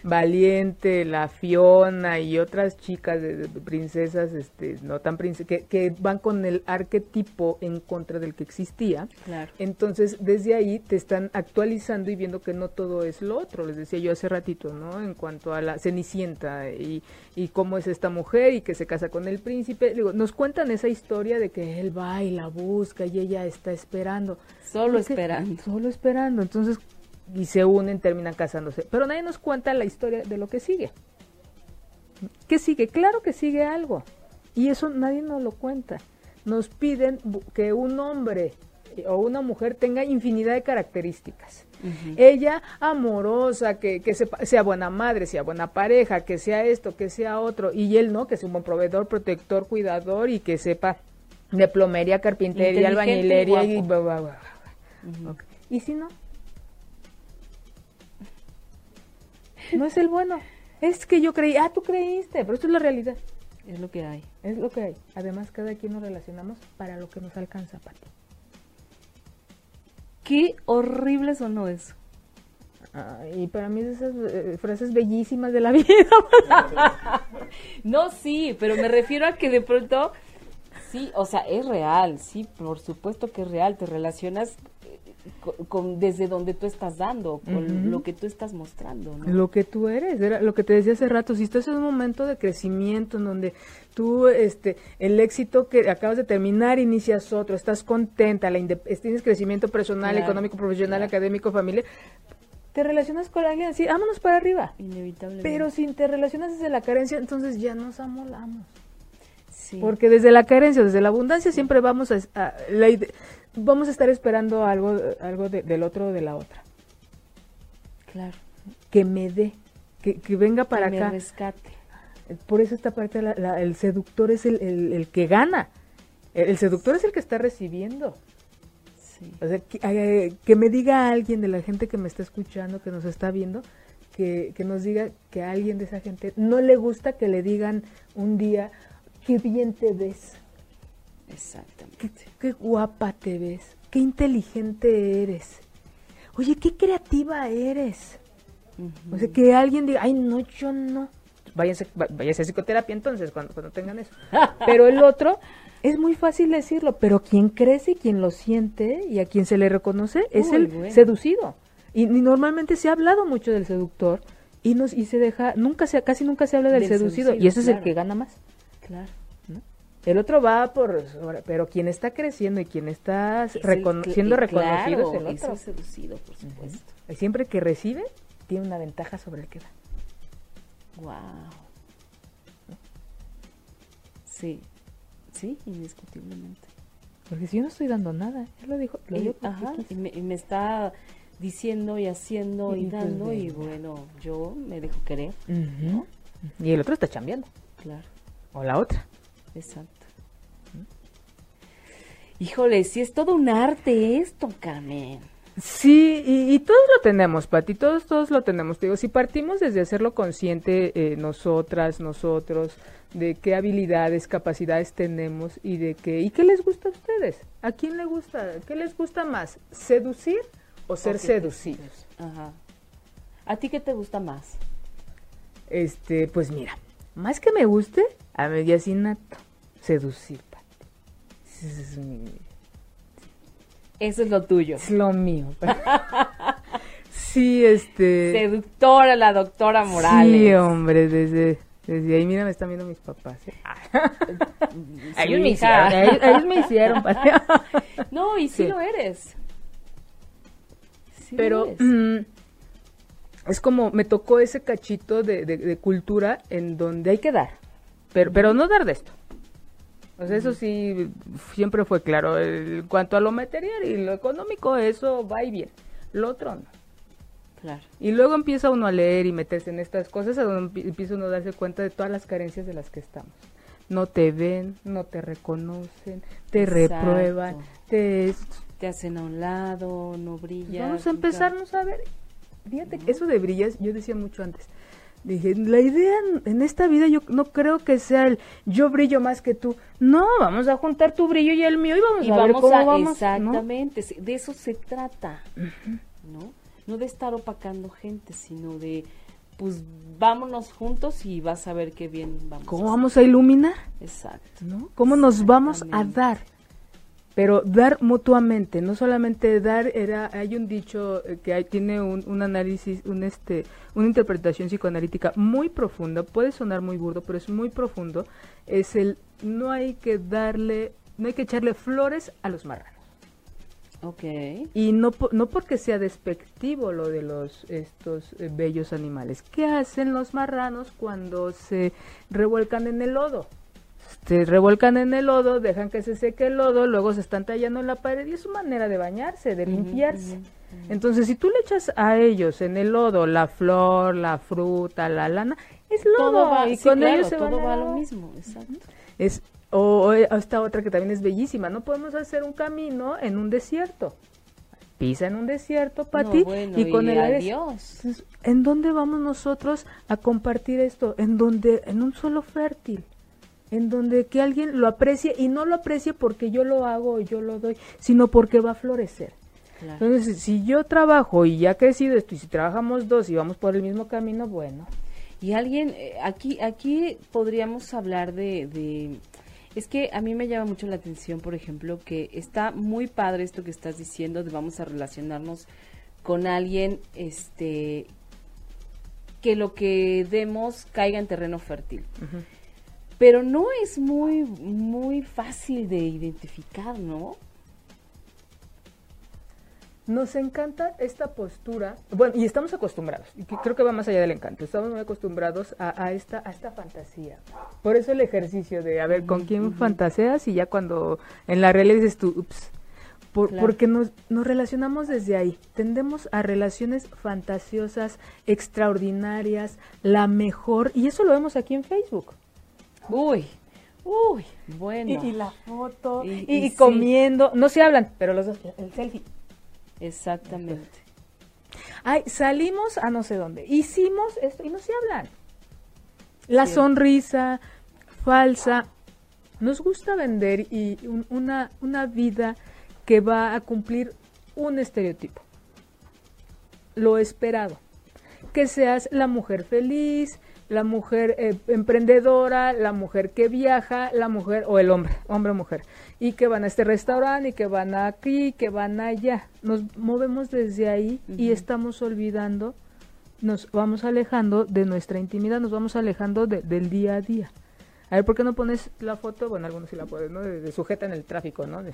Valiente, la Fiona y otras chicas de, de princesas, este, no tan princesas, que, que van con el arquetipo en contra del que existía. Claro. Entonces, desde ahí te están actualizando y viendo que no todo es lo otro. Les decía yo hace ratito, ¿no? En cuanto a la Cenicienta y, y cómo es esta mujer y que se casa con el príncipe. Digo, nos cuentan esa historia de que él va y la busca y ella está esperando. Solo esperando. Solo esperando. Entonces, y se unen, terminan casándose. Pero nadie nos cuenta la historia de lo que sigue. ¿Qué sigue? Claro que sigue algo. Y eso nadie nos lo cuenta. Nos piden que un hombre eh, o una mujer tenga infinidad de características. Ella amorosa, que, que sepa- sea buena madre, sea buena pareja, que sea esto, que sea otro. Y él no, que sea un buen proveedor, protector, cuidador y que sepa de plomería, carpintería, albañilería y... bla, bla. ¿Y si no? No es el bueno. Es que yo creí, ah, tú creíste, pero esto es la realidad. Es lo que hay. Es lo que hay. Además, cada quien nos relacionamos para lo que nos alcanza, Pati. Qué horrible sonó eso. Ah, y para mí es esas eh, frases bellísimas de la vida. No, sí, pero me refiero a que de pronto, sí, o sea, es real, sí, por supuesto que es real, te relacionas eh, con, con- desde donde tú estás dando, con lo que tú estás mostrando, ¿no? lo que tú eres, era lo que te decía hace rato, si estás en un momento de crecimiento en donde tú, este, el éxito que acabas de terminar, inicias otro, estás contenta, la tienes crecimiento personal, Claro, económico, profesional, claro. académico, familiar, te relacionas con alguien así, vámonos para arriba. Inevitablemente. Pero si te relacionas desde la carencia, entonces ya nos amolamos. sí. Porque desde la carencia, desde la abundancia, siempre vamos a, a- la vamos a estar esperando algo, algo de- del otro o de la otra. claro, Que me dé, que, que venga para que me acá. rescate. Por eso esta parte, la- la- el seductor es el, el- el que gana. El, el seductor es el que está recibiendo. Sí. O sea, que, eh, que me diga alguien de la gente que me está escuchando, que nos está viendo, que, que nos diga que a alguien de esa gente no le gusta que le digan un día, qué bien te ves. Exactamente. Qué, qué guapa te ves, qué inteligente eres. Oye, qué creativa eres. O sea, que alguien diga, ay, no, yo no. Váyanse, váyanse a psicoterapia entonces cuando, cuando tengan eso. Pero el otro, es muy fácil decirlo, pero quien crece, quien lo siente y a quien se le reconoce es Uy, el bueno. seducido. Y, y normalmente se ha hablado mucho del seductor y, nos, y se deja, nunca se, casi nunca se habla del, Del seducido, seducido, y ese es el que gana más. Claro. El otro va por, pero quien está creciendo y quien está Es recono- siendo reconocido claro, es el es otro. el seducido, por supuesto. Y Siempre que recibe, tiene una ventaja sobre el que da. Wow. Sí, sí, indiscutiblemente. Porque si yo no estoy dando nada, él lo dijo. Lo Y, dijo ajá, y me, y me está diciendo y haciendo y, Y pues dando y bueno, yo me dejo querer. Y el otro está chambeando. claro, O la otra. Exacto. Híjole, sí es todo un arte esto, Carmen. Sí, y, y todos lo tenemos, Pati, todos, todos lo tenemos. Te digo, si partimos desde hacerlo consciente eh, nosotras, nosotros, de qué habilidades, capacidades tenemos y de qué, y qué les gusta a ustedes. ¿A quién le gusta? ¿Qué les gusta más? ¿Seducir o ser seducidos? Ajá. ¿A ti qué te gusta más? Este, pues mira, más que me guste, a innato, seducir, Pati. Ese Es, mi- Eso es lo tuyo. es lo mío. sí, este... Seductora, la doctora Morales. Sí, hombre, desde, desde ahí, mira, me están viendo mis papás. ¿eh? Ellos, me hija. hicieron, ellos, ellos me hicieron. Pati. No, y sí, Sí. lo eres. Sí lo Pero eres. Es como, me tocó ese cachito de, de- de cultura en donde hay que dar, pero, pero no dar de esto. O sea, eso sí, siempre fue claro. En cuanto a lo material y lo económico, eso va y viene. Lo otro no. Claro. Y luego empieza uno a leer y meterse en estas cosas, a donde empie- empieza uno a darse cuenta de todas las carencias de las que estamos. No te ven, no te reconocen, te Exacto. reprueban, te... Te hacen a un lado, no brillas. Vamos a empezarnos a ver. Fíjate, que eso de brillas, yo decía mucho antes. Dije, la idea en- esta vida yo no creo que sea el yo brillo más que tú. No, vamos a juntar tu brillo y el mío y vamos Y a ver vamos cómo a, vamos. exactamente, de eso se trata, ¿no? No de estar opacando gente, sino de, pues, vámonos juntos y vas a ver qué bien vamos. ¿Cómo a vamos a iluminar? Exacto. ¿no? ¿Cómo nos vamos a dar? Pero dar mutuamente, no solamente dar, era, hay un dicho eh, que hay, tiene un, un análisis, un este, una interpretación psicoanalítica muy profunda, puede sonar muy burdo, pero es muy profundo, es el no hay que darle, no hay que echarle flores a los marranos. Ok. Y no, no porque sea despectivo lo de los estos eh, bellos animales. ¿Qué hacen los marranos cuando se revuelcan en el lodo? Se revuelcan en el lodo, dejan que se seque el lodo, luego se están tallando en la pared y es su manera de bañarse, de limpiarse. Entonces, si tú le echas a ellos en el lodo la flor, la fruta, la lana, es lodo Todo va, y sí, con claro, ellos se todo van va a lo mismo, exacto. Es, o, o esta otra que también es bellísima, no podemos hacer un camino en un desierto. Pisa en un desierto, Pati, No, bueno, y con y el adiós. Entonces, ¿En dónde vamos nosotros a compartir esto? En donde, en un suelo fértil, en donde que alguien lo aprecie y no lo aprecie porque yo lo hago o yo lo doy, sino porque va a florecer. Claro. Entonces, si yo trabajo y ya crecido esto, y si trabajamos dos y vamos por el mismo camino, bueno. Y alguien, eh, aquí, aquí podríamos hablar de, de, es que a mí me llama mucho la atención, por ejemplo, que está muy padre esto que estás diciendo de vamos a relacionarnos con alguien, este, que lo que demos caiga en terreno fértil. Pero no es muy, muy fácil de identificar, ¿no? Nos encanta esta postura, bueno, y estamos acostumbrados, y que creo que va más allá del encanto, estamos muy acostumbrados a, a esta, a esta fantasía. Por eso el ejercicio de, a ver, ¿con quién fantaseas? Y ya cuando en la realidad dices tú, ups, por- Claro. porque nos, nos relacionamos desde ahí, tendemos a relaciones fantasiosas, extraordinarias, la mejor, y eso lo vemos aquí en Facebook. Uy, uy, bueno. Y, y la foto, Y- y, y y sí. comiendo, no se hablan, pero los dos, el selfie. Exactamente. Ay, salimos a no sé dónde, hicimos esto y no se hablan. La Sí. sonrisa falsa, Nos gusta vender y un- una, una vida que va a cumplir un estereotipo. Lo esperado. Que seas la mujer feliz, la mujer eh, emprendedora, la mujer que viaja, la mujer o el hombre, hombre o mujer, y que van a este restaurante y que van aquí, que van allá. Nos movemos desde ahí y estamos olvidando, nos vamos alejando de nuestra intimidad, nos vamos alejando de- del día a día. A ver, ¿por qué no pones la foto? Bueno, algunos sí la pueden, ¿no? De, de sujeta en el tráfico, ¿no? De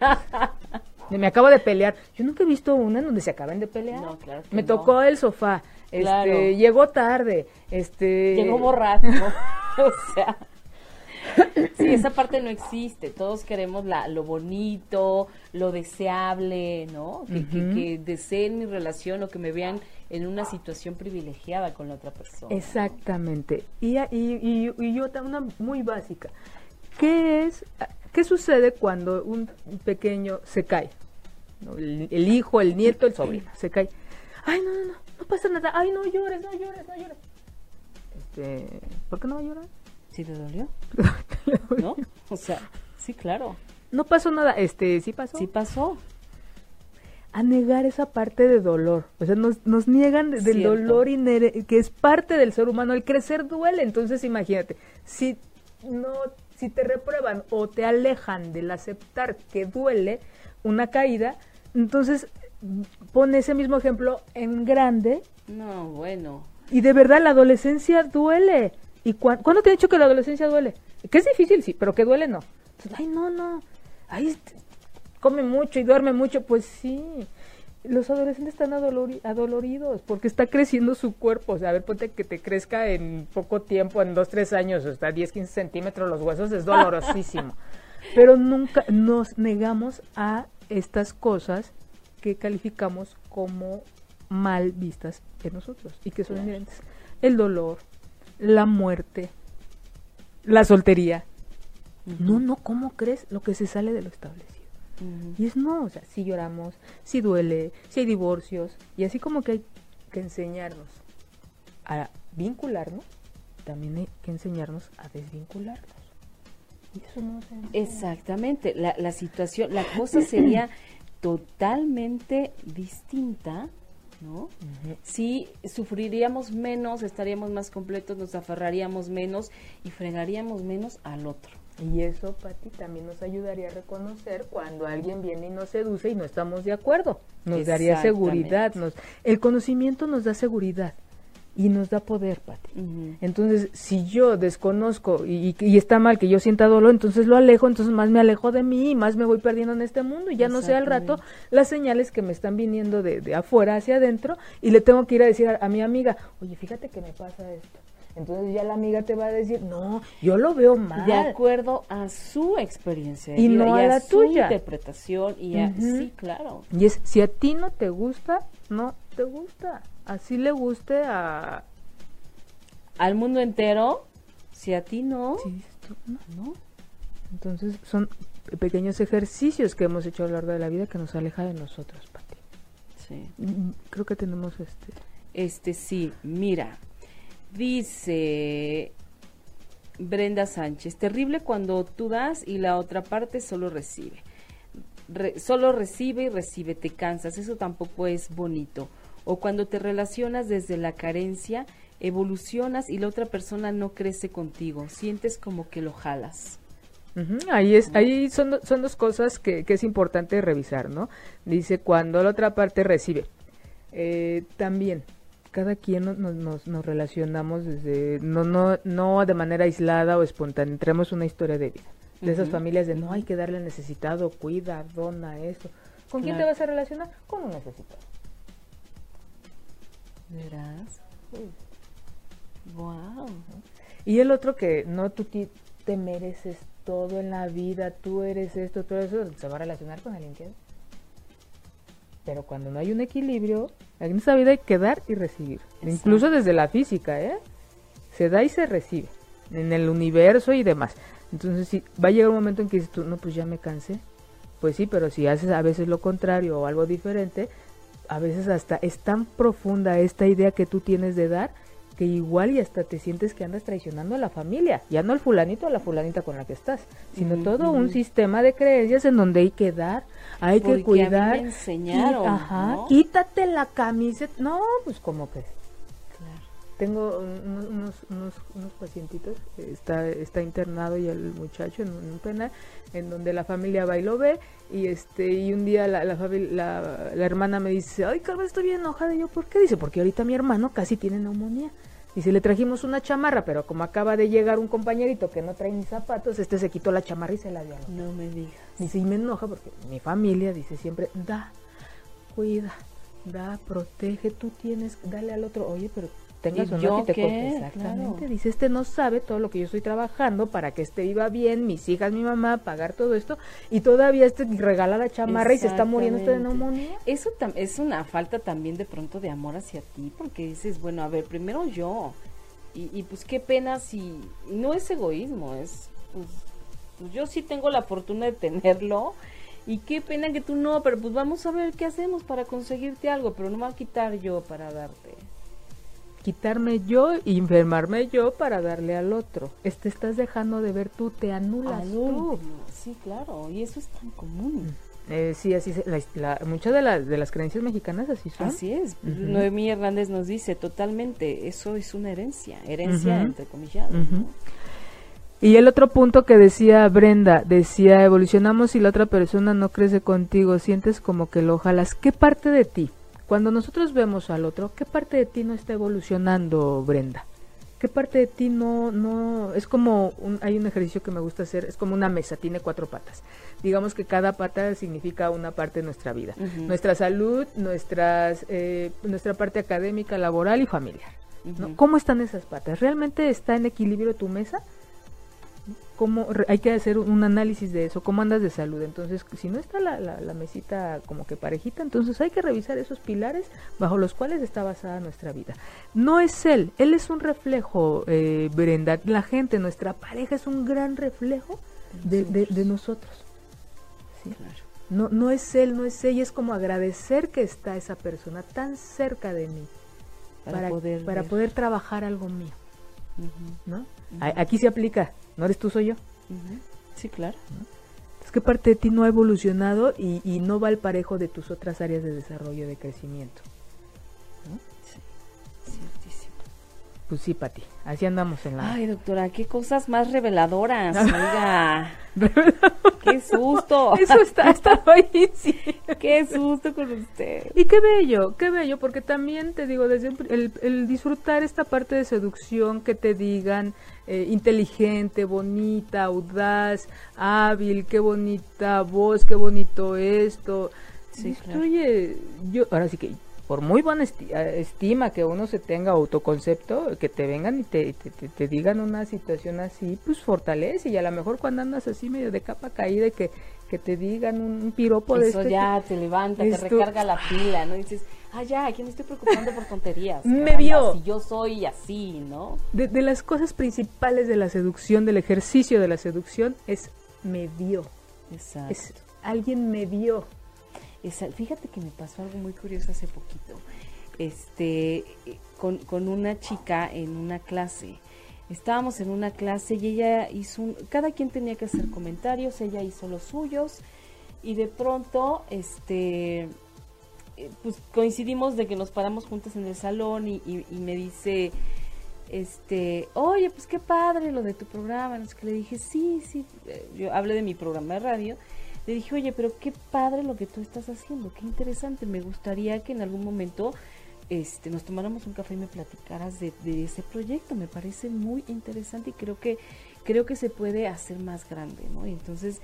me acabo de pelear. Yo nunca he visto una en donde se acaben de pelear. No, claro me no. tocó el sofá. Este, Claro. llegó tarde. Este, Llegó borracho. o sea. Sí, esa parte no existe. Todos queremos la, lo bonito, lo deseable, ¿no? Que, que- que deseen mi relación o que me vean en una situación privilegiada con la otra persona. Exactamente. Y, a- y, y, y yo ta- una muy básica. ¿Qué es, qué sucede cuando un pequeño se cae? ¿No? El, el hijo, el nieto, el sobrino, se cae. Ay, no, no, no, no pasa nada. Ay, no llores, no llores, no llores. Este, ¿por qué no va a llorar? ¿Sí te dolió? ¿No? O sea, sí, claro. No pasó nada. Este, sí pasó. Sí pasó. a negar esa parte de dolor. O sea, nos, nos niegan de- del Cierto. dolor inhere- que es parte del ser humano. El crecer duele. Entonces, imagínate, si no, si te reprueban o te alejan del aceptar que duele una caída, entonces pone ese mismo ejemplo en grande No, bueno. y de verdad la adolescencia duele. ¿Y cuán- cuándo te he dicho que la adolescencia duele? Que es difícil, sí, pero que duele no. Entonces, Ay, no, no. Ay, este, come mucho y duerme mucho. Pues sí. Los adolescentes están adolori- adoloridos porque está creciendo su cuerpo. O sea, a ver, ponte que te crezca en poco tiempo, en dos, tres años, hasta 10, 15 centímetros los huesos, es dolorosísimo. Pero nunca nos negamos a estas cosas que calificamos como mal vistas en nosotros y que son inherentes. El dolor, la muerte, la soltería. No, no, ¿cómo crees lo que se sale de lo establecido? Y es no, o sea, si lloramos, si duele, si hay divorcios, y así como que hay que enseñarnos a vincularnos, también hay que enseñarnos a desvincularnos. Y eso no se. Exactamente, la, la situación, la cosa sería totalmente distinta, ¿no? Si sufriríamos menos, estaríamos más completos, nos aferraríamos menos y fregaríamos menos al otro. Y eso, Pati, también nos ayudaría a reconocer cuando alguien viene y nos seduce y no estamos de acuerdo. Nos daría seguridad. Nos, el conocimiento nos da seguridad y nos da poder, Pati. Entonces, si yo desconozco y, y- y está mal que yo sienta dolor, entonces lo alejo, entonces más me alejo de mí y más me voy perdiendo en este mundo y ya no sé al rato las señales que me están viniendo de, de afuera hacia adentro y le tengo que ir a decir a, a mi amiga, oye, fíjate que me pasa esto. Entonces ya la amiga te va a decir, no, yo lo veo mal. De acuerdo a su experiencia de Y vida no a la su tuya. interpretación y a, Ujú. sí, claro. Y es, si a ti no te gusta, no te gusta. Así le guste a... Al mundo entero, si a ti no, Sí, no. Entonces son pequeños ejercicios que hemos hecho a lo largo de la vida que nos aleja de nosotros, Pati. Sí. Mm, Creo que tenemos este... Este sí, mira, dice Brenda Sánchez, terrible cuando tú das y la otra parte solo recibe. Re- solo recibe y recibe, te cansas, eso tampoco es bonito. O cuando te relacionas desde la carencia, evolucionas y la otra persona no crece contigo, sientes como que lo jalas. Ahí es, ahí son, son dos cosas que, que es importante revisar, ¿no? Dice cuando la otra parte recibe. Eh, también, cada quien no- nos, nos, nos relacionamos desde, no, no, no de manera aislada o espontánea, tenemos una historia de vida. De esas familias de no hay que darle necesitado, cuida, dona esto. ¿Con quién te vas a relacionar? Con un necesitado. ¿Verás? Wow. Y el otro que no tú te mereces todo en la vida, tú eres esto, todo eso, se va a relacionar con alguien que Pero cuando no hay un equilibrio, en esta vida hay que dar y recibir. Incluso desde la física, ¿eh? Se da y se recibe. En el universo y demás. Entonces, sí, va a llegar un momento en que dices tú, no, pues ya me cansé. Pues sí, pero si haces a veces lo contrario o algo diferente, a veces hasta es tan profunda esta idea que tú tienes de dar que igual y hasta te sientes que andas traicionando a la familia, ya no al fulanito o a la fulanita con la que estás, sino todo un sistema de creencias en donde hay que dar, hay que cuidar. A mí me enseñaron, ajá, ¿no? quítate la camiseta. No, pues como que tengo unos, unos, unos, pacientitos, está, está internado y el muchacho en un penal, en donde la familia va y lo ve, y este y un día la, la, la hermana me dice, ay Carmen, estoy bien enojada, y yo, ¿por qué? Dice, porque ahorita mi hermano casi tiene neumonía. Dice, le trajimos una chamarra, pero como acaba de llegar un compañerito que no trae ni zapatos, este se quitó la chamarra y se la dio. No me digas. Dice, y me enoja porque mi familia dice siempre, da, cuida, da, protege, tú tienes, dale al otro, oye, pero tengas ¿Y o no te qué? Exactamente. Claro. Dice, este no sabe todo lo que yo estoy trabajando para que este viva bien, mis hijas, mi mamá, pagar todo esto, y todavía este regala la chamarra y se está muriendo este de neumonía. Eso tam- es una falta también de pronto de amor hacia ti, porque dices, bueno, a ver, primero yo. Y, y pues qué pena si. y no es egoísmo, es. Pues, pues yo sí tengo la fortuna de tenerlo. Y qué pena que tú no, pero pues vamos a ver qué hacemos para conseguirte algo, pero no me va a quitar yo para darte. Quitarme yo y enfermarme yo para darle al otro. Este estás dejando de ver tú, te anulas Al tú. Sí, claro, y eso es tan común. Eh, sí, así se- la- la- muchas de, las de las creencias mexicanas así son. Así es. Noemí Hernández nos dice totalmente, eso es una herencia, herencia entre comillas. Ujú. Y el otro punto que decía Brenda, decía, evolucionamos y la otra persona no crece contigo, sientes como que lo jalas. ¿Qué parte de ti? Cuando nosotros vemos al otro, ¿qué parte de ti no está evolucionando, Brenda? ¿Qué parte de ti no, no, es como, un, hay un ejercicio que me gusta hacer, es como una mesa, tiene cuatro patas. Digamos que cada pata significa una parte de nuestra vida. Nuestra salud, nuestras, eh, nuestra parte académica, laboral y familiar. ¿Cómo están esas patas? ¿Realmente está en equilibrio tu mesa? ¿Cómo, hay que hacer un análisis de eso, cómo andas de salud. Entonces, si no está la, la, la mesita como que parejita, entonces hay que revisar esos pilares bajo los cuales está basada nuestra vida. No es él, él es un reflejo, eh, Brenda. La gente, nuestra pareja es un gran reflejo de, de- de nosotros. ¿sí? No, no es él, no es ella, es como agradecer que está esa persona tan cerca de mí Para para, poder para ver. poder trabajar algo mío, ¿no? Aquí se aplica, no eres tú, soy yo. Sí, claro. Es que parte de ti no ha evolucionado y, y no va al parejo de tus otras áreas de desarrollo, de crecimiento. Pues sí, Pati, así andamos en la... Ay, doctora, qué cosas más reveladoras. Oiga, qué susto. Eso está, está ahí, sí. Qué susto con usted. Y qué bello, qué bello, porque también te digo, desde el, el disfrutar esta parte de seducción, que te digan eh, inteligente, bonita, audaz, hábil, qué bonita voz, qué bonito esto. Sí, claro. Oye, yo, ahora sí que, por muy buena eh, estima que uno se tenga, autoconcepto, que te vengan y te, te, te- te digan una situación así, pues fortalece. Y a lo mejor cuando andas así medio de capa caída, y que, que te digan un, un piropo de Eso este ya te levanta, te recarga la pila, ¿no? Y dices, ah, ya, aquí me estoy preocupando por tonterías. Me caramba, vio. Si yo soy así, ¿no? De, de las cosas principales de la seducción, del ejercicio de la seducción, es me vio. Exacto. Es alguien me vio. Esa- fíjate que me pasó algo muy curioso hace poquito. Este, eh, con, con una chica en una clase. Estábamos en una clase y ella hizo un, cada quien tenía que hacer comentarios, ella hizo los suyos y de pronto, este, eh, pues coincidimos de que nos paramos juntas en el salón y me dice, este, oye, pues qué padre lo de tu programa. No sé qué. Le dije, sí, sí, eh, yo hablé de mi programa de radio. Le dije, oye, pero qué padre lo que tú estás haciendo, qué interesante. Me gustaría que en algún momento este, nos tomáramos un café y me platicaras de, de ese proyecto. Me parece muy interesante y creo que creo que se puede hacer más grande, ¿no? Y entonces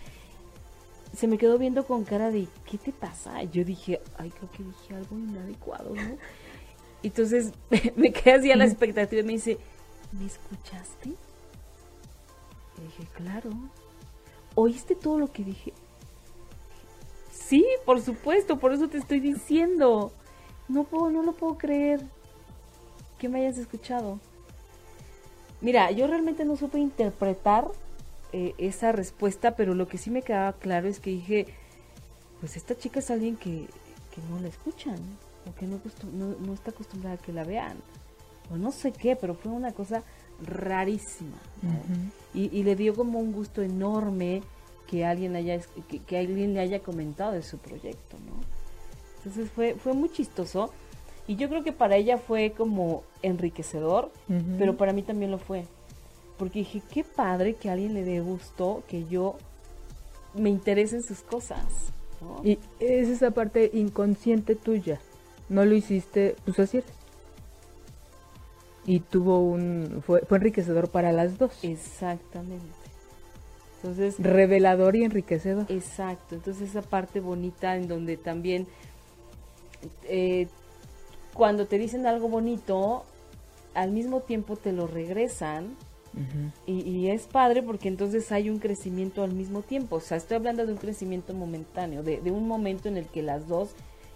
se me quedó viendo con cara de, ¿qué te pasa? Y yo dije, ay, creo que dije algo inadecuado, ¿no? Entonces me quedé así a la expectativa y me dice, ¿me escuchaste? Y dije, claro. ¿Oíste todo lo que dije? Sí, por supuesto, por eso te estoy diciendo. No puedo, no lo puedo creer que me hayas escuchado. Mira, yo realmente no supe interpretar eh, esa respuesta, pero lo que sí me quedaba claro es que dije, pues esta chica es alguien que, que no la escuchan, o que no, no, no está acostumbrada a que la vean. o no sé qué, pero fue una cosa rarísima. y, le dio como un gusto enorme que alguien haya que, alguien le haya comentado de su proyecto, ¿no? Entonces fue fue muy chistoso y yo creo que para ella fue como enriquecedor, pero para mí también lo fue. Porque dije, qué padre que a alguien le dé gusto que yo me interese en sus cosas. Y es esa parte inconsciente tuya. No lo hiciste, pues así Y tuvo un. Fue, fue enriquecedor para las dos. Exactamente. Entonces. Revelador y enriquecedor. Exacto. Entonces, esa parte bonita en donde también. Eh, cuando te dicen algo bonito, al mismo tiempo te lo regresan y, es padre porque entonces hay un crecimiento al mismo tiempo. O sea, estoy hablando de un crecimiento momentáneo, de, un momento en el que las dos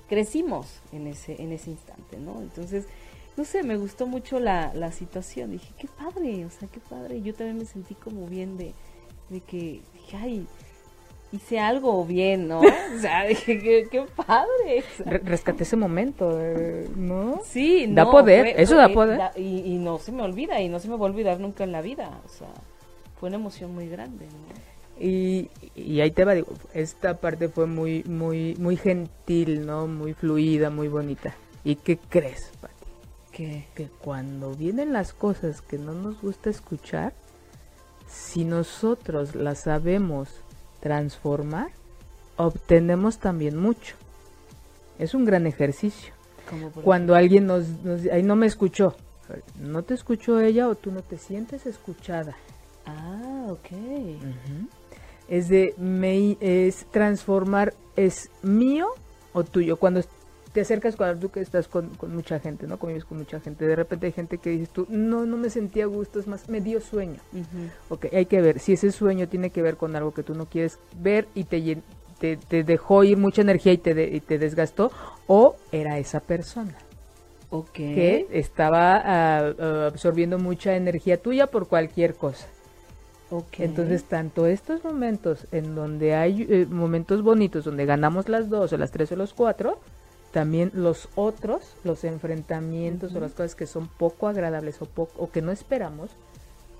crecimos en ese, en ese instante, ¿no? Entonces, no sé, me gustó mucho la, la situación. Dije, qué padre, o sea, qué padre. Yo también me sentí como bien de, de que, dije, ay, hice algo bien, ¿no? O sea, dije, qué, padre. rescaté ese momento, eh, ¿no? Sí, Da poder, eso da poder. y, no se me olvida, y no se me va a olvidar nunca en la vida. O sea, fue una emoción muy grande, ¿no? Y, y ahí te va, digo, esta parte fue muy, muy, muy gentil, ¿no? Muy fluida, muy bonita. ¿Y qué crees, Pati? ¿Qué? Que cuando vienen las cosas que no nos gusta escuchar, si nosotros las sabemos transformar, obtenemos también mucho. Es un gran ejercicio. Cuando alguien nos, ahí no me escuchó, no te escuchó ella o tú no te sientes escuchada. Ah, ok. Es de, me, es transformar, es mío o tuyo. Cuando te acercas cuando tú que estás con, mucha gente, ¿no? Convives con mucha gente. De repente hay gente que dices tú, no, no me sentía a gusto, es más, me dio sueño. Ok, hay que ver si ese sueño tiene que ver con algo que tú no quieres ver y te, te, dejó ir mucha energía y te, y te desgastó, o era esa persona. Okay. Que estaba ah, absorbiendo mucha energía tuya por cualquier cosa. Okay. Entonces, tanto estos momentos en donde hay eh, momentos bonitos, donde ganamos las dos o las tres o los cuatro, también los otros, los enfrentamientos o las cosas que son poco agradables o, poco, o que no esperamos,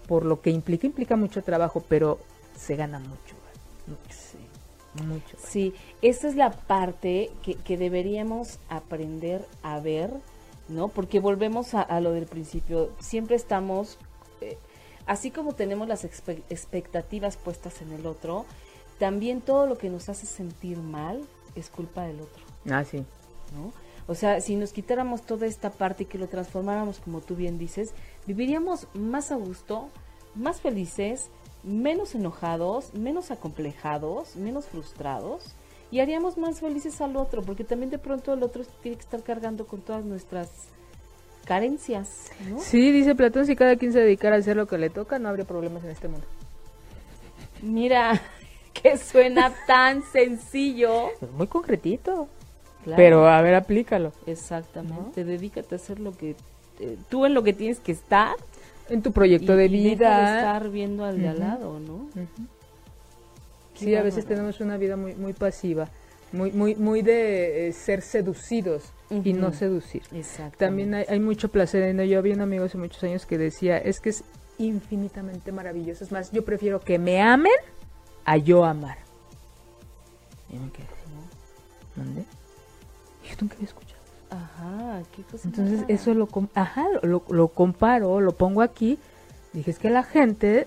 por lo que implica, implica mucho trabajo, pero se gana mucho. Sí. Mucho. Sí, esa es la parte que, que deberíamos aprender a ver, ¿no? Porque volvemos a, lo del principio, siempre estamos, eh, así como tenemos las expectativas puestas en el otro, también todo lo que nos hace sentir mal es culpa del otro. Ah, sí. ¿No? O sea, si nos quitáramos toda esta parte y que lo transformáramos, como tú bien dices, viviríamos más a gusto, más felices, menos enojados, menos acomplejados, menos frustrados y haríamos más felices al otro, porque también de pronto el otro tiene que estar cargando con todas nuestras carencias, ¿no? Sí, dice Platón, si cada quien se dedicara a hacer lo que le toca, no habría problemas en este mundo. Mira, que suena tan sencillo. Muy concretito. Pero a ver, aplícalo. Exactamente. Dedícate a hacer lo que eh, tú en lo que tienes que estar en tu proyecto de vida. de estar viendo al de al lado, ¿no? Sí, a veces tenemos una vida muy muy pasiva, muy muy muy de eh, ser seducidos y no seducir. También hay, hay, mucho placer en ello. Yo había un amigo hace muchos años que decía, es que es infinitamente maravilloso. Es más, yo prefiero que me amen a yo amar. Y me quedé, ¿dónde? Yo nunca había escuchado. Ajá, qué cosa Entonces eso lo, ajá, lo, lo, comparo, lo pongo aquí. Dije, es que a la gente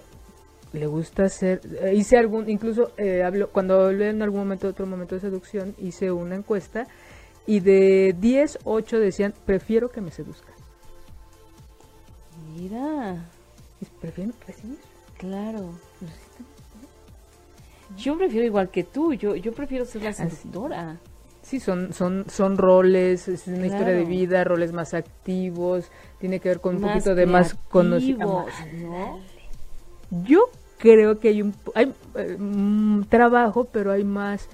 le gusta hacer, eh, hice algún, incluso eh, hablo, cuando hablé en algún momento, otro momento de seducción, hice una encuesta y de 10, 8 decían, prefiero que me seduzcan. Mira. Prefiero recibir. Claro. Yo prefiero igual que tú, yo, yo prefiero ser la seductora. Sí, son, son, son roles, es una historia de vida, roles más activos, tiene que ver con un poquito de más conocimiento. Yo creo que hay un hay, eh, trabajo, pero hay más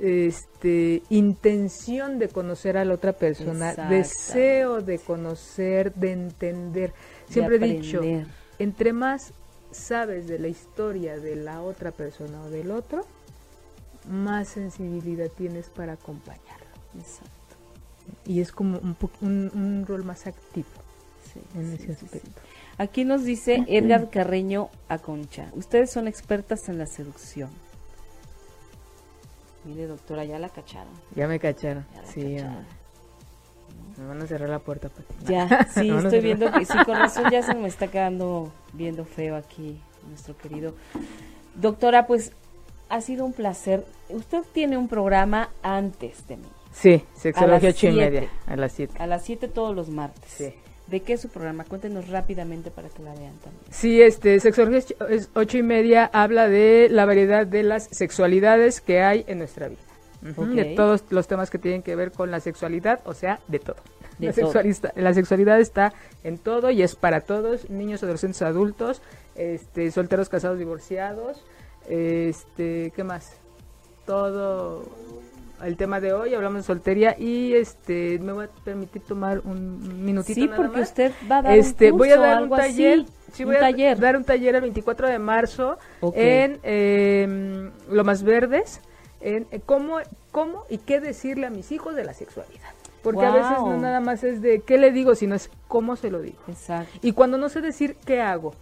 este intención de conocer a la otra persona, deseo de conocer, de entender. Siempre he dicho, entre más sabes de la historia de la otra persona o del otro, más sensibilidad tienes para acompañarlo. Exacto. Y es como un, un, rol más activo. Sí, en sí, ese sí, sí. aspecto. Aquí nos dice Edgar Carreño Aconcha. Ustedes son expertas en la seducción. Mire, doctora, ya la cacharon. Ya me cacharon. Ya la Sí, cacharon. me van a cerrar la puerta, Pati. Ya, sí, estoy viendo que sí, con razón ya se me está quedando viendo feo aquí nuestro querido. Doctora, pues ha sido un placer. Usted tiene un programa antes de mí, Sí, A sexología ocho y media, a las siete. a las 7 todos los martes. Sí. ¿De qué es su programa? Cuéntenos rápidamente para que la vean también. Sí, este, Sexología ocho- es ocho y media habla de la variedad de las sexualidades que hay en nuestra vida. De todos los temas que tienen que ver con la sexualidad, o sea, de todo. De la, sexualista- la sexualidad está en todo y es para todos, niños, adolescentes, adultos, este, solteros, casados, divorciados, este, ¿qué más? Todo el tema de hoy, hablamos de soltería y este, me voy a permitir tomar un minutito Sí, nada porque más. usted va a dar Este, un voy a curso, dar un taller. así, sí, un voy a taller. dar un taller el 24 de marzo en eh, Lomas Verdes, en eh, cómo, cómo y qué decirle a mis hijos de la sexualidad. Porque a veces no nada más es de qué le digo, sino es cómo se lo digo. Exacto. Y cuando no sé decir qué hago,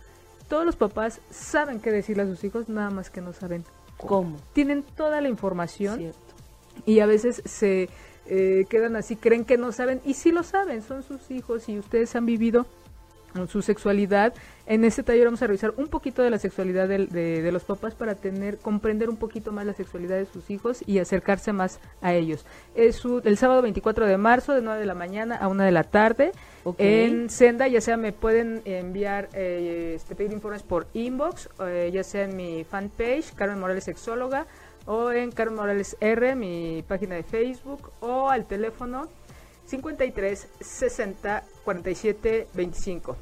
todos los papás saben qué decirle a sus hijos, nada más que no saben ¿Cómo? Tienen toda la información Cierto. y a veces se eh, quedan así, creen que no saben, y sí lo saben, son sus hijos y ustedes han vivido su sexualidad. En este taller vamos a revisar un poquito de la sexualidad de, de los papás para tener, comprender un poquito más la sexualidad de sus hijos y acercarse más a ellos. Es un- el sábado 24 de marzo de 9 de la mañana a 1 de la tarde en Senda, ya sea me pueden enviar, eh, este, pedir informes por inbox, eh, ya sea en mi fanpage, Carmen Morales Sexóloga, o en Carmen Morales R, mi página de Facebook, o al teléfono 53 60 47 25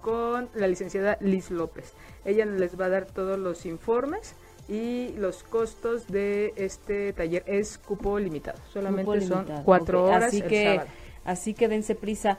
con la licenciada Liz López. Ella les va a dar todos los informes y los costos de este taller es cupo limitado. Solamente son cuatro horas Así el que, sábado. Así que dense prisa.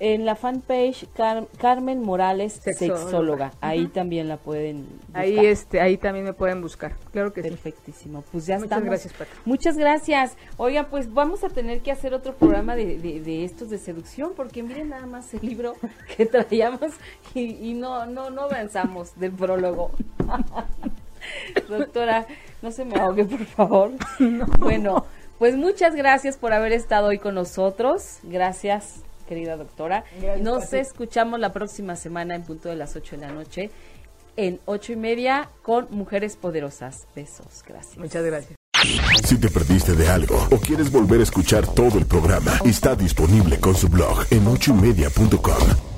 En la fanpage Car- Carmen Morales Sexóloga. Sexóloga. Ahí también la pueden buscar. Ahí este, ahí también me pueden buscar. Claro que sí. Perfectísimo. Pues ya Muchas estamos. gracias, Pati. Muchas gracias. Oigan, pues vamos a tener que hacer otro programa de, de- de estos de seducción, porque miren nada más el libro que traíamos y, y no, no, no avanzamos del prólogo. Doctora, no se me ahogue, por favor. Bueno, pues muchas gracias por haber estado hoy con nosotros. Gracias, querida doctora. Gracias, Nos escuchamos la próxima semana en punto de las 8 de la noche en ocho y media con Mujeres Poderosas. Besos. Gracias. Muchas gracias. Si te perdiste de algo o quieres volver a escuchar todo el programa, está disponible con su blog en ochoymedia.com.